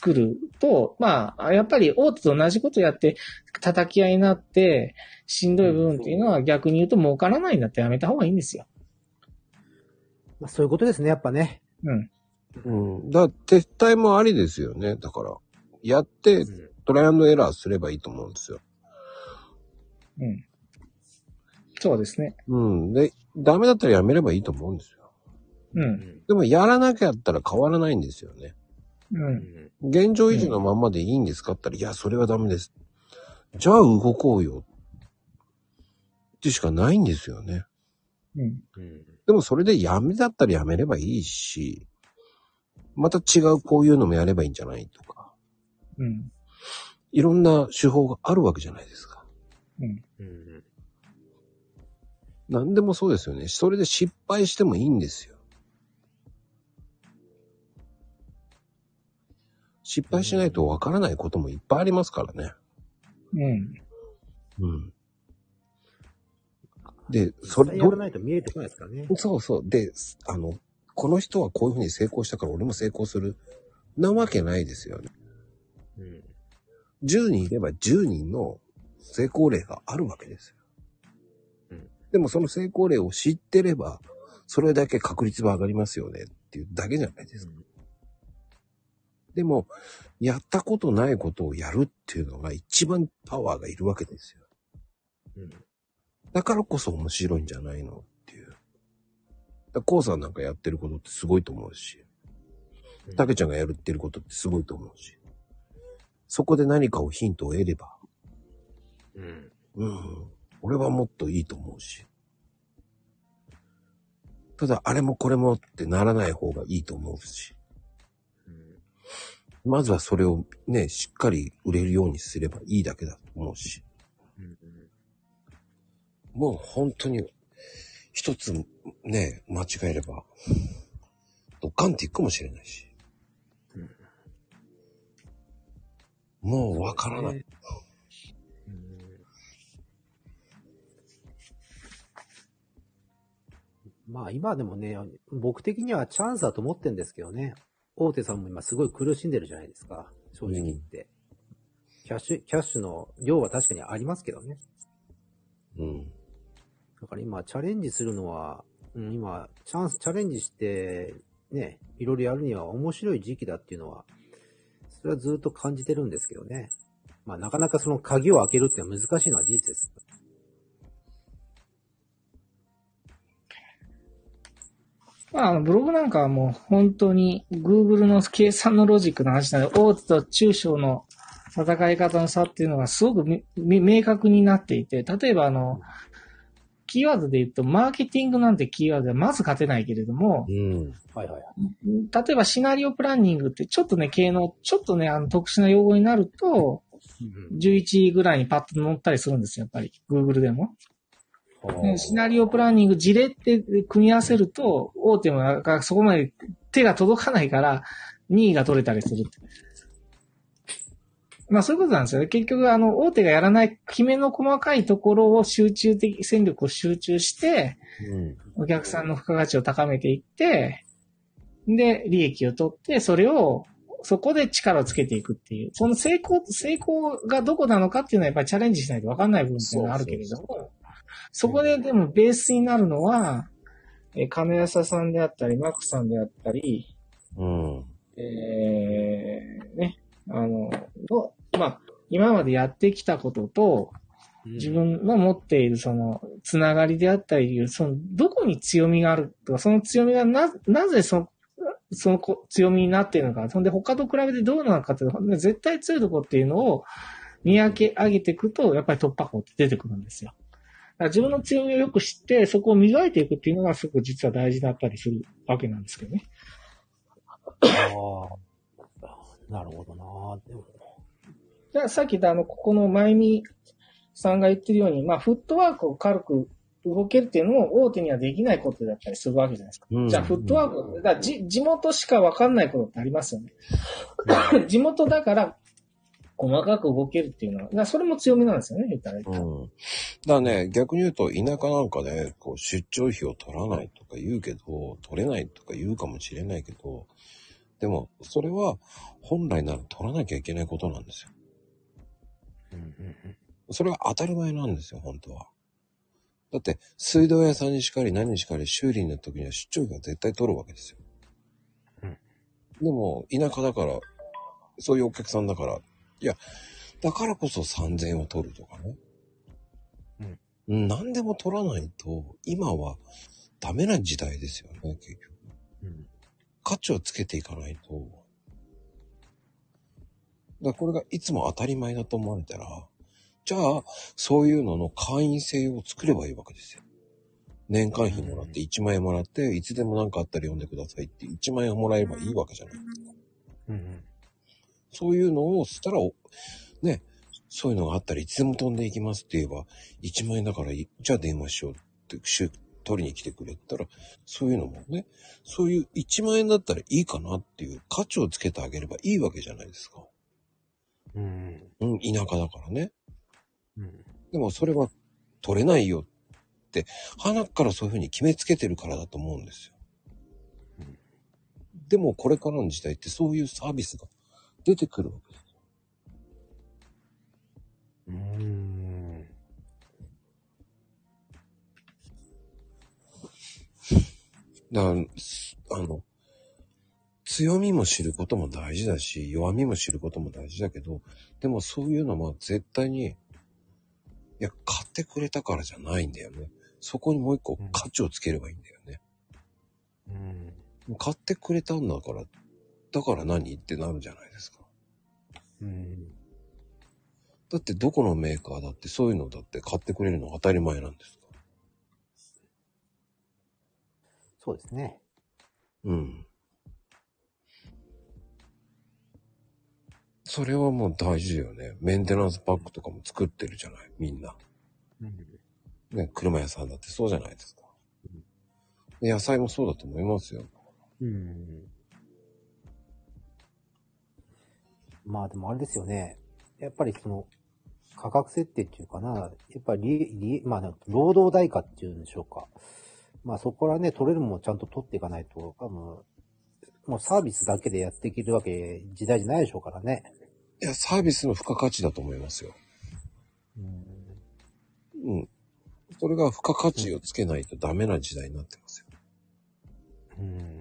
作ると、まあ、やっぱり大手と同じことやって叩き合いになって、しんどい部分っていうのは逆に言うと儲からないんだったらやめた方がいいんですよ。まあ、そういうことですね、やっぱね。うん。うん。だから撤退もありですよね。だから、やってトライアンドエラーすればいいと思うんですよ。うん。そうですね。うん。で、ダメだったらやめればいいと思うんですよ。うん。でも、やらなきゃったら変わらないんですよね。うん。現状維持のまんまでいいんですか？って言ったら、いや、それはダメです。じゃあ動こうよ。ってしかないんですよね。うん。うんでもそれでやめだったらやめればいいし、また違うこういうのもやればいいんじゃないとか、うん。いろんな手法があるわけじゃないですか。うん。うん何でもそうですよね。それで失敗してもいいんですよ。失敗しないとわからないこともいっぱいありますからね。うん。うん。で、それ、それやらないと見えてこないですからね。そうそう。で、あの、この人はこういうふうに成功したから俺も成功する。なわけないですよね。うん10人いれば10人の成功例があるわけですよ。うんでもその成功例を知ってれば、それだけ確率は上がりますよねっていうだけじゃないですか。でも、やったことないことをやるっていうのが一番パワーがいるわけですよ。うん。だからこそ面白いんじゃないのっていう。だコウさんなんかやってることってすごいと思うし、たけちゃんがやるってることってすごいと思うし、そこで何かをヒントを得れば、うん。うん、俺はもっといいと思うし。ただ、あれもこれもってならない方がいいと思うし、うんまずはそれをね、しっかり売れるようにすればいいだけだと思うし。うん、もう本当に、一つね、間違えれば、ドカンっていくかもしれないし。うん、もうわからない。うん、まあ今でもね、僕的にはチャンスだと思ってんですけどね。大手さんも今すごい苦しんでるじゃないですか。正直言って。キャッシュ、キャッシュの量は確かにありますけどね。うん。だから今チャレンジするのは、うん、今、チャンス、チャレンジして、ね、いろいろやるには面白い時期だっていうのは、それはずっと感じてるんですけどね。まあなかなかその鍵を開けるって難しいのは事実です。まあ、ブログなんかはもう本当に Google の計算のロジックの話なので、大手と中小の戦い方の差っていうのがすごく明確になっていて、例えばあの、キーワードで言うと、マーケティングなんてキーワードではまず勝てないけれども、うん。はいはいはい。例えばシナリオプランニングってちょっとね、系の、ちょっとね、あの、特殊な用語になると、11位ぐらいにパッと載ったりするんですよ、やっぱり。Google でも。ねシナリオプランニング、事例って組み合わせると、大手もなんかそこまで手が届かないから、2位が取れたりする。まあそういうことなんですよね。結局、あの、大手がやらない、決めの細かいところを集中的、戦力を集中して、うん。お客さんの付加価値を高めていって、で、利益を取って、それを、そこで力をつけていくっていう。その成功、成功がどこなのかっていうのはやっぱりチャレンジしないと分かんない部分っていうのはあるけれども、そこででもベースになるのは、えー金安さんであったり、マックさんであったり、うん。えー、ね、あの、どまあ、今までやってきたことと、自分の持っているその、つながりであったり、その、どこに強みがあるとか、その強みがな、なぜそ、そのこ強みになっているのか、そんで他と比べてどうなのかっていうの絶対強いところっていうのを見分け上げていくと、やっぱり突破口って出てくるんですよ。自分の強みをよく知って、そこを磨いていくっていうのがすごく実は大事だったりするわけなんですけどね。ああ。なるほどなでもじゃあさっき言ったあの、ここのまゆみさんが言ってるように、まあ、フットワークを軽く動けるっていうのも大手にはできないことだったりするわけじゃないですか。うんじゃあ、フットワーク、だじ地元しかわかんないことってありますよね。地元だから、細かく動けるっていうのは、だからそれも強みなんですよね、言ったら。うん。だからね、逆に言うと、田舎なんかで、こう、出張費を取らないとか言うけど、取れないとか言うかもしれないけど、でも、それは、本来なら取らなきゃいけないことなんですよ。それは当たり前なんですよ、本当は。だって、水道屋さんにしかり何にしかり修理の時には出張費は絶対取るわけですよ。うんでも、田舎だから、そういうお客さんだから、いや、だからこそ3000円を取るとかね。うん。何でも取らないと、今はダメな時代ですよね、結局。うん価値をつけていかないと。だからこれがいつも当たり前だと思われたら、じゃあ、そういうのの会員制を作ればいいわけですよ。年間費もらって1万円もらって、いつでも何かあったら読んでくださいって1万円をもらえばいいわけじゃないですか。うんそういうのをしたら、おね、そういうのがあったらいつでも飛んでいきますって言えば、1万円だからい、じゃあ電話しようって、取りに来てくれたら、そういうのもね、そういう1万円だったらいいかなっていう価値をつけてあげればいいわけじゃないですか。うんうん、田舎だからね。うんでもそれは取れないよって、鼻からそういうふうに決めつけてるからだと思うんですよ。でもこれからの時代ってそういうサービスが出てくるわけです。うんだから、すあの、強みも知ることも大事だし、弱みも知ることも大事だけど、でもそういうのも絶対に、いや、買ってくれたからじゃないんだよね。そこにもう一個うん価値をつければいいんだよね。うん買ってくれたんだから、だから何？ってなるじゃないですか。うんだってどこのメーカーだってそういうのだって買ってくれるの当たり前なんですかそうですね。うん。それはもう大事だよね。メンテナンスパックとかも作ってるじゃない、みんな。ね、車屋さんだってそうじゃないですか。で野菜もそうだと思いますよ。うんまあでもあれですよね。やっぱりその、価格設定っていうかな、やっぱり利、利、まあ労働代価っていうんでしょうか。まあそこからね、取れるものをちゃんと取っていかないと、多分、もうサービスだけでやっていけるわけ、時代じゃないでしょうからね。いや、サービスの付加価値だと思いますよ。うん。うん。それが付加価値をつけないとダメな時代になってますよ。うん。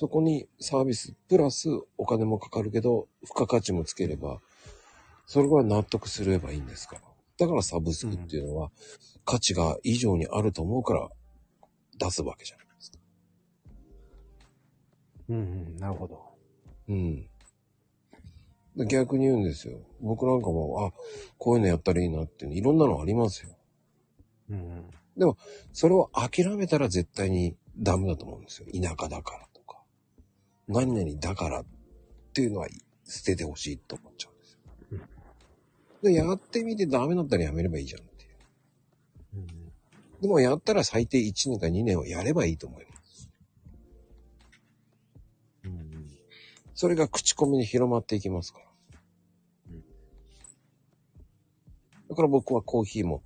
そこにサービスプラスお金もかかるけど、付加価値もつければ、それが納得すればいいんですか？ら。だからサブスクっていうのは、価値が以上にあると思うから出すわけじゃないですか。うん、うん、なるほど。うん。で逆に言うんですよ。僕なんかも、あ、こういうのやったらいいなっていうの、いろんなのありますよ。うん。それを諦めたら絶対にダメだと思うんですよ。田舎だから。何々だからっていうのは捨ててほしいと思っちゃうんですよ。で、やってみてダメだったらやめればいいじゃんっていう。うん。でもやったら最低1年か2年はやればいいと思います。うん。それが口コミに広まっていきますからうん。だから僕はコーヒーも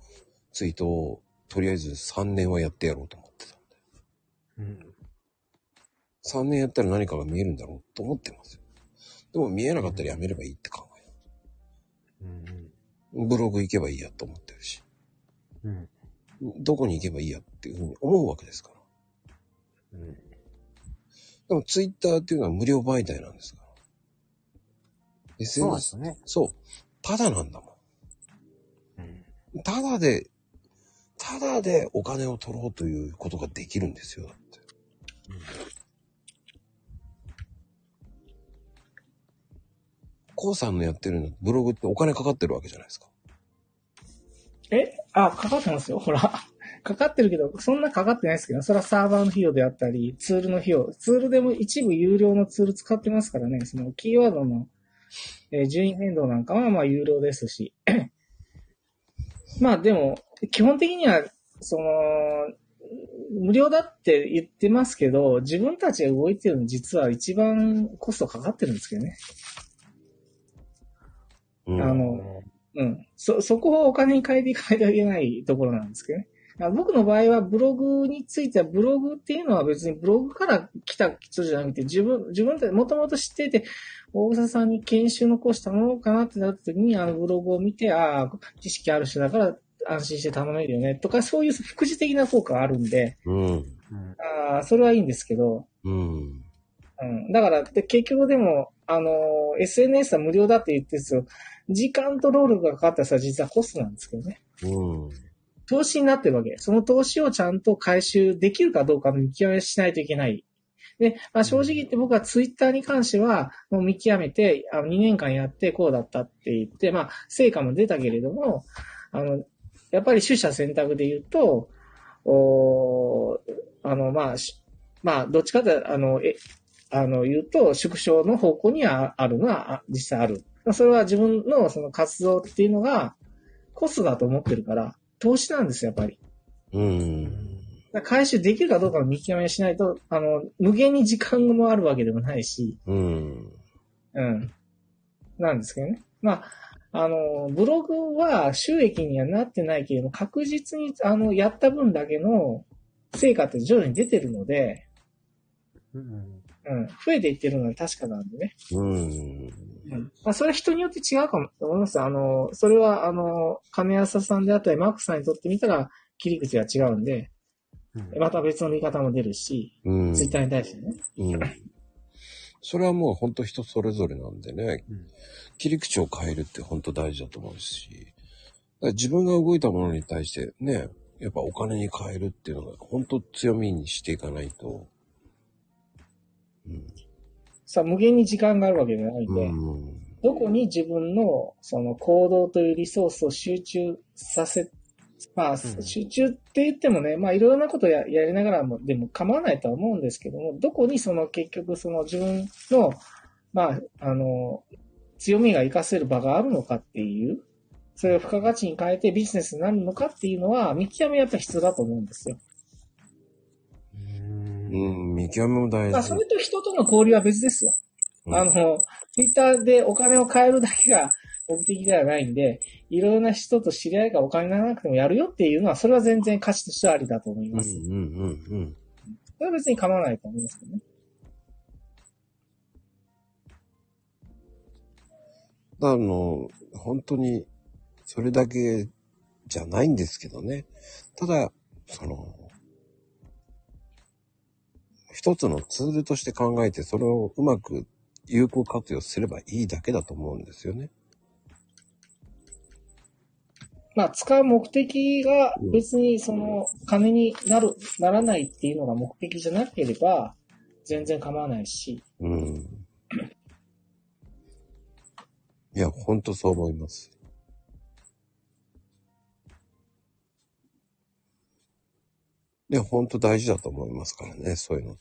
ツイートをとりあえず3年はやってやろうと思ってたんで。うん。3年やったら何かが見えるんだろうと思ってますよ。でも見えなかったらやめればいいって考うん。え。ブログ行けばいいやと思ってるし。うん。どこに行けばいいやっていうふうに思うわけですから。うん。でもツイッターっていうのは無料媒体なんですから。そうで SNS すよね。そう。ただなんだもうん。ん。ただで、ただでお金を取ろうということができるんですよ。だって。コウさんのやってるのブログってお金かかってるわけじゃないですか。え？あ、かかってますよ。ほら。かかってるけど、そんなかかってないですけど、それはサーバーの費用であったり、ツールの費用。ツールでも一部有料のツール使ってますからね、そのキーワードの、えー順位変動なんかはまあ有料ですし。まあでも、基本的には、その、無料だって言ってますけど、自分たちが動いてるの実は一番コストかかってるんですけどね。うん。あの、うん。そ、そこをお金に変えていかないといけないところなんですけどね。あ僕の場合はブログについては、ブログっていうのは別にブログから来た人じゃなくて、自分、自分たちもともと知っていて、大草さんに研修の講師頼もうかなってなった時に、あのブログを見て、ああ、知識ある人だから安心して頼めるよね、とか、そういう副次的な効果があるんで、うん。うん。ああ、それはいいんですけど、うん。うん。だから、で、結局でも、あの、SNS は無料だって言ってるんですよ。時間と労力がかかったらさ、実はコストなんですけどね。うん。投資になってるわけ。その投資をちゃんと回収できるかどうかの見極めしないといけない。で、まあ、正直言って僕はツイッターに関しては、もう見極めて、あの2年間やってこうだったって言って、まあ、成果も出たけれども、あの、やっぱり取捨選択で言うと、おーあの、まあ、しまあ、どっちかというと、あの、え、あの、言うと、縮小の方向にはあるのは、あ実際ある。それは自分のその活動っていうのが、コストだと思ってるから、投資なんですよ、やっぱり。うん。回収できるかどうかの見極めをしないと、あの、無限に時間もあるわけでもないし、うん。うん。なんですけどね。まあ、あの、ブログは収益にはなってないけれども、確実に、あの、やった分だけの成果って徐々に出てるので、うん。うん、増えていってるのは確かなんでね。うん。うん。まあ、それは人によって違うかもと思います。あの、それは、あの、金安さんであったり、マークさんにとってみたら、切り口が違うんで、また別の見方も出るし、うん。ツイッターに対してね。うん。それはもう本当人それぞれなんでね、うん切り口を変えるって本当大事だと思うし、自分が動いたものに対してね、やっぱお金に変えるっていうのが本当強みにしていかないと、うん。さあ、無限に時間があるわけじゃないんで、うん。どこに自分のその行動というリソースを集中させ、まあ、ん集中って言ってもね、まあいろいろなことややりながらも、でも構わないとは思うんですけども、どこにその結局その自分の、まあ、あの、強みが活かせる場があるのかっていう、それを付加価値に変えてビジネスになるのかっていうのは、見極めやっぱ必要だと思うんですよ。うん、見極めも大まあ、事そ。れと人との交流は別ですよ。うんあの、ツイッターでお金を変えるだけが、目的ではないんで、いろいろな人と知り合いがお金にならなくてもやるよっていうのは、それは全然価値としてはありだと思いうんます。うんうんうん。それは別に構わないと思いますけどね。あの、本当に、それだけじゃないんですけどね。ただ、その、一つのツールとして考えて、それをうまく有効活用すればいいだけだと思うんですよね。まあ、使う目的が別にその、金になる、ならないっていうのが目的じゃなければ、全然構わないし。うん。いや、ほんとそう思います。で、ほんと大事だと思いますからね、そういうの。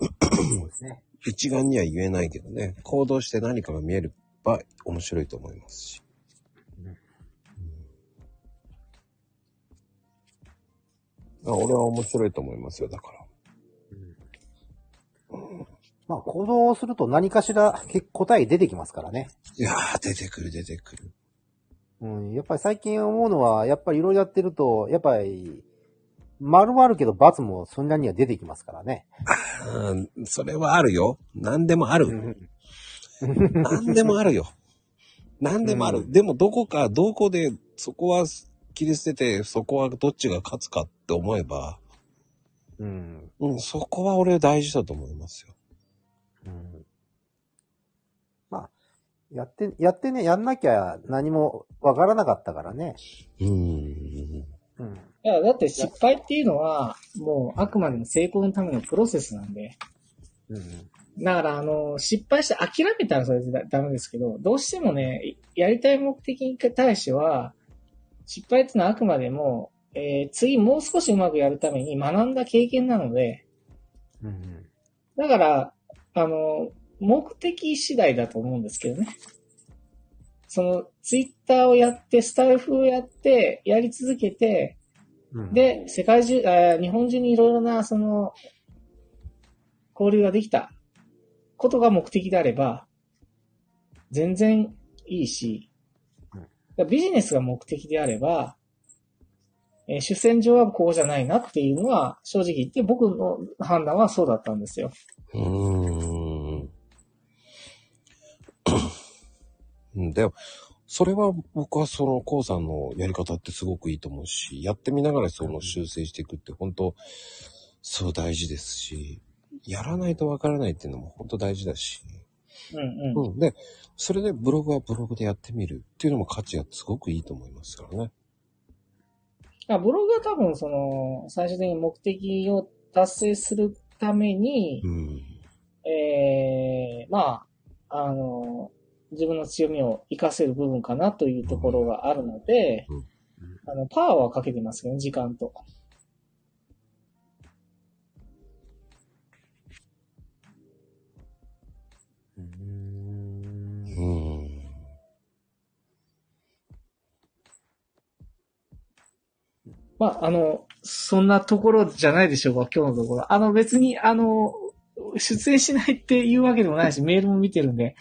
そうですね。一眼には言えないけどね、行動して何かが見えれば面白いと思いますし。うん、あ俺は面白いと思いますよ、だから。まあ、行動すると何かしら結答え出てきますからね。いやー、出てくる出てくる。うん、やっぱり最近思うのは、やっぱりいろいろやってると、やっぱり、丸もあるけど罰もそんなには出てきますからね。うん、それはあるよ。何でもある。何でもあるよ。何でもある。でもどこか、どこで、そこは切り捨てて、そこはどっちが勝つかって思えば、うん。うん、そこは俺大事だと思いますよ。うん。まあ、やって、やってね、やんなきゃ何もわからなかったからね。うん。うん。いや、だって失敗っていうのは、もうあくまでも成功のためのプロセスなんで。うん。だから、あの、失敗して諦めたらそれでダメですけど、どうしてもね、やりたい目的に対しては、失敗っていうのはあくまでも、えー次もう少しうまくやるために学んだ経験なので、うん。だから、あの、目的次第だと思うんですけどね。その、ツイッターをやって、スタイフをやって、やり続けて、うん、で、世界中、あ日本中にいろいろな、その、交流ができたことが目的であれば、全然いいしうん、ビジネスが目的であれば、えー主戦場はこうじゃないなっていうのは、正直言って僕の判断はそうだったんですよ。うーん。う んでも、それは僕はその、コウさんのやり方ってすごくいいと思うし、やってみながらその修正していくって本当、そう大事ですし、やらないとわからないっていうのも本当大事だし、うんうん。うん。で、それでブログはブログでやってみるっていうのも価値がすごくいいと思いますからね。あブログは多分その、最終的に目的を達成するために、うん。ええまあ、あの、自分の強みを活かせる部分かなというところがあるので、うんあの、パワーはかけてますよね、時間と。うんうん。まあ、あの、そんなところじゃないでしょうか、今日のところ。あの、別に、あの、出演しないっていうわけでもないし、メールも見てるんで、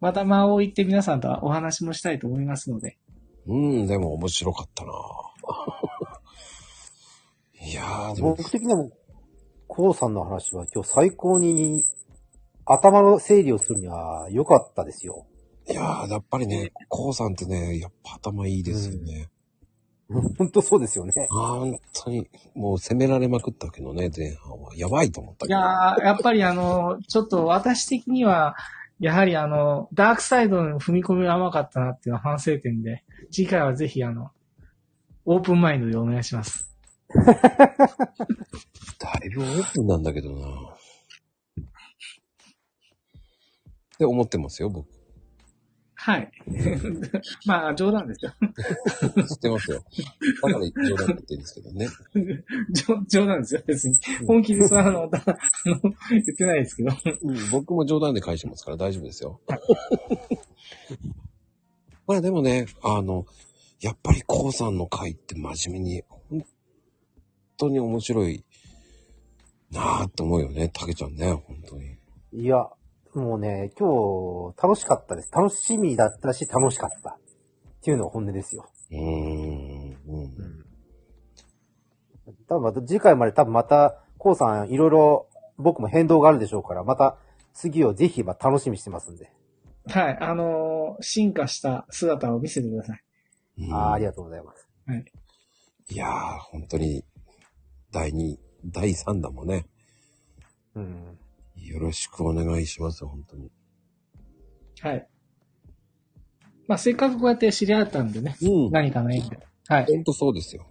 また間を置いて皆さんとはお話もしたいと思いますので。うん、でも面白かったな いやー、でも、僕的にはもう、コウさんの話は今日最高に頭の整理をするには良かったですよ。いやー、やっぱりね、コウさんってね、やっぱ頭いいですよね。本当そうですよね。本当に、もう攻められまくったけどね、前半は。やばいと思ったけど。いやー、やっぱりあの、ちょっと私的には、やはりあの、ダークサイドの踏み込みが甘かったなっていうのは反省点で、次回はぜひあの、オープンマインドでお願いします。だいぶオープンなんだけどなって思ってますよ、僕。はい。まあ、冗談ですよ。知ってますよ。だから冗談言ってるんですけどね。冗冗談ですよ、別に。本気でその、あの、だあの言ってないですけど。うん、僕も冗談で返してますから大丈夫ですよ。まあでもね、あの、やっぱりコウさんの回って真面目に、本当に面白いなぁって思うよね、たけちゃんね、本当に。いや、もうね、今日楽しかったです。楽しみだったし楽しかった。っていうのが本音ですよ。うーん。うん。多分また次回まで多分また、こうさんいろいろ僕も変動があるでしょうから、また次をぜひまあ楽しみにしてますんで。はい。あのー進化した姿を見せてください。うんあーありがとうございます。いやー、本当に、第2、第3弾もね、うん。よろしくお願いします、本当に。はい。まあ、せっかくこうやって知り合ったんでね。うん。何かの縁で。はい。本当そうですよ。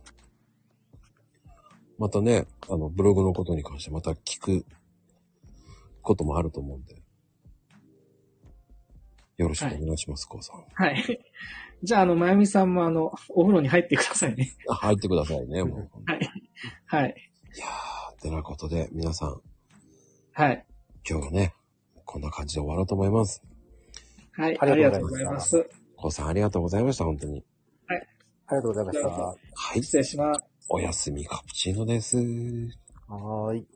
またね、あの、ブログのことに関してまた聞くこともあると思うんで。よろしくお願いします、こうさん。はい。じゃあ、あの、まゆみさんもあの、お風呂に入ってくださいね。あ入ってくださいね、もう。はい。はい。いやー、てなことで、皆さん、はい。今日はね、こんな感じで終わろうと思います。はい。あありがとうございますす。こうさんありがとうございました、本当に。ありがとうございました。はい。失礼します。おやすみカプチーノです。はーい。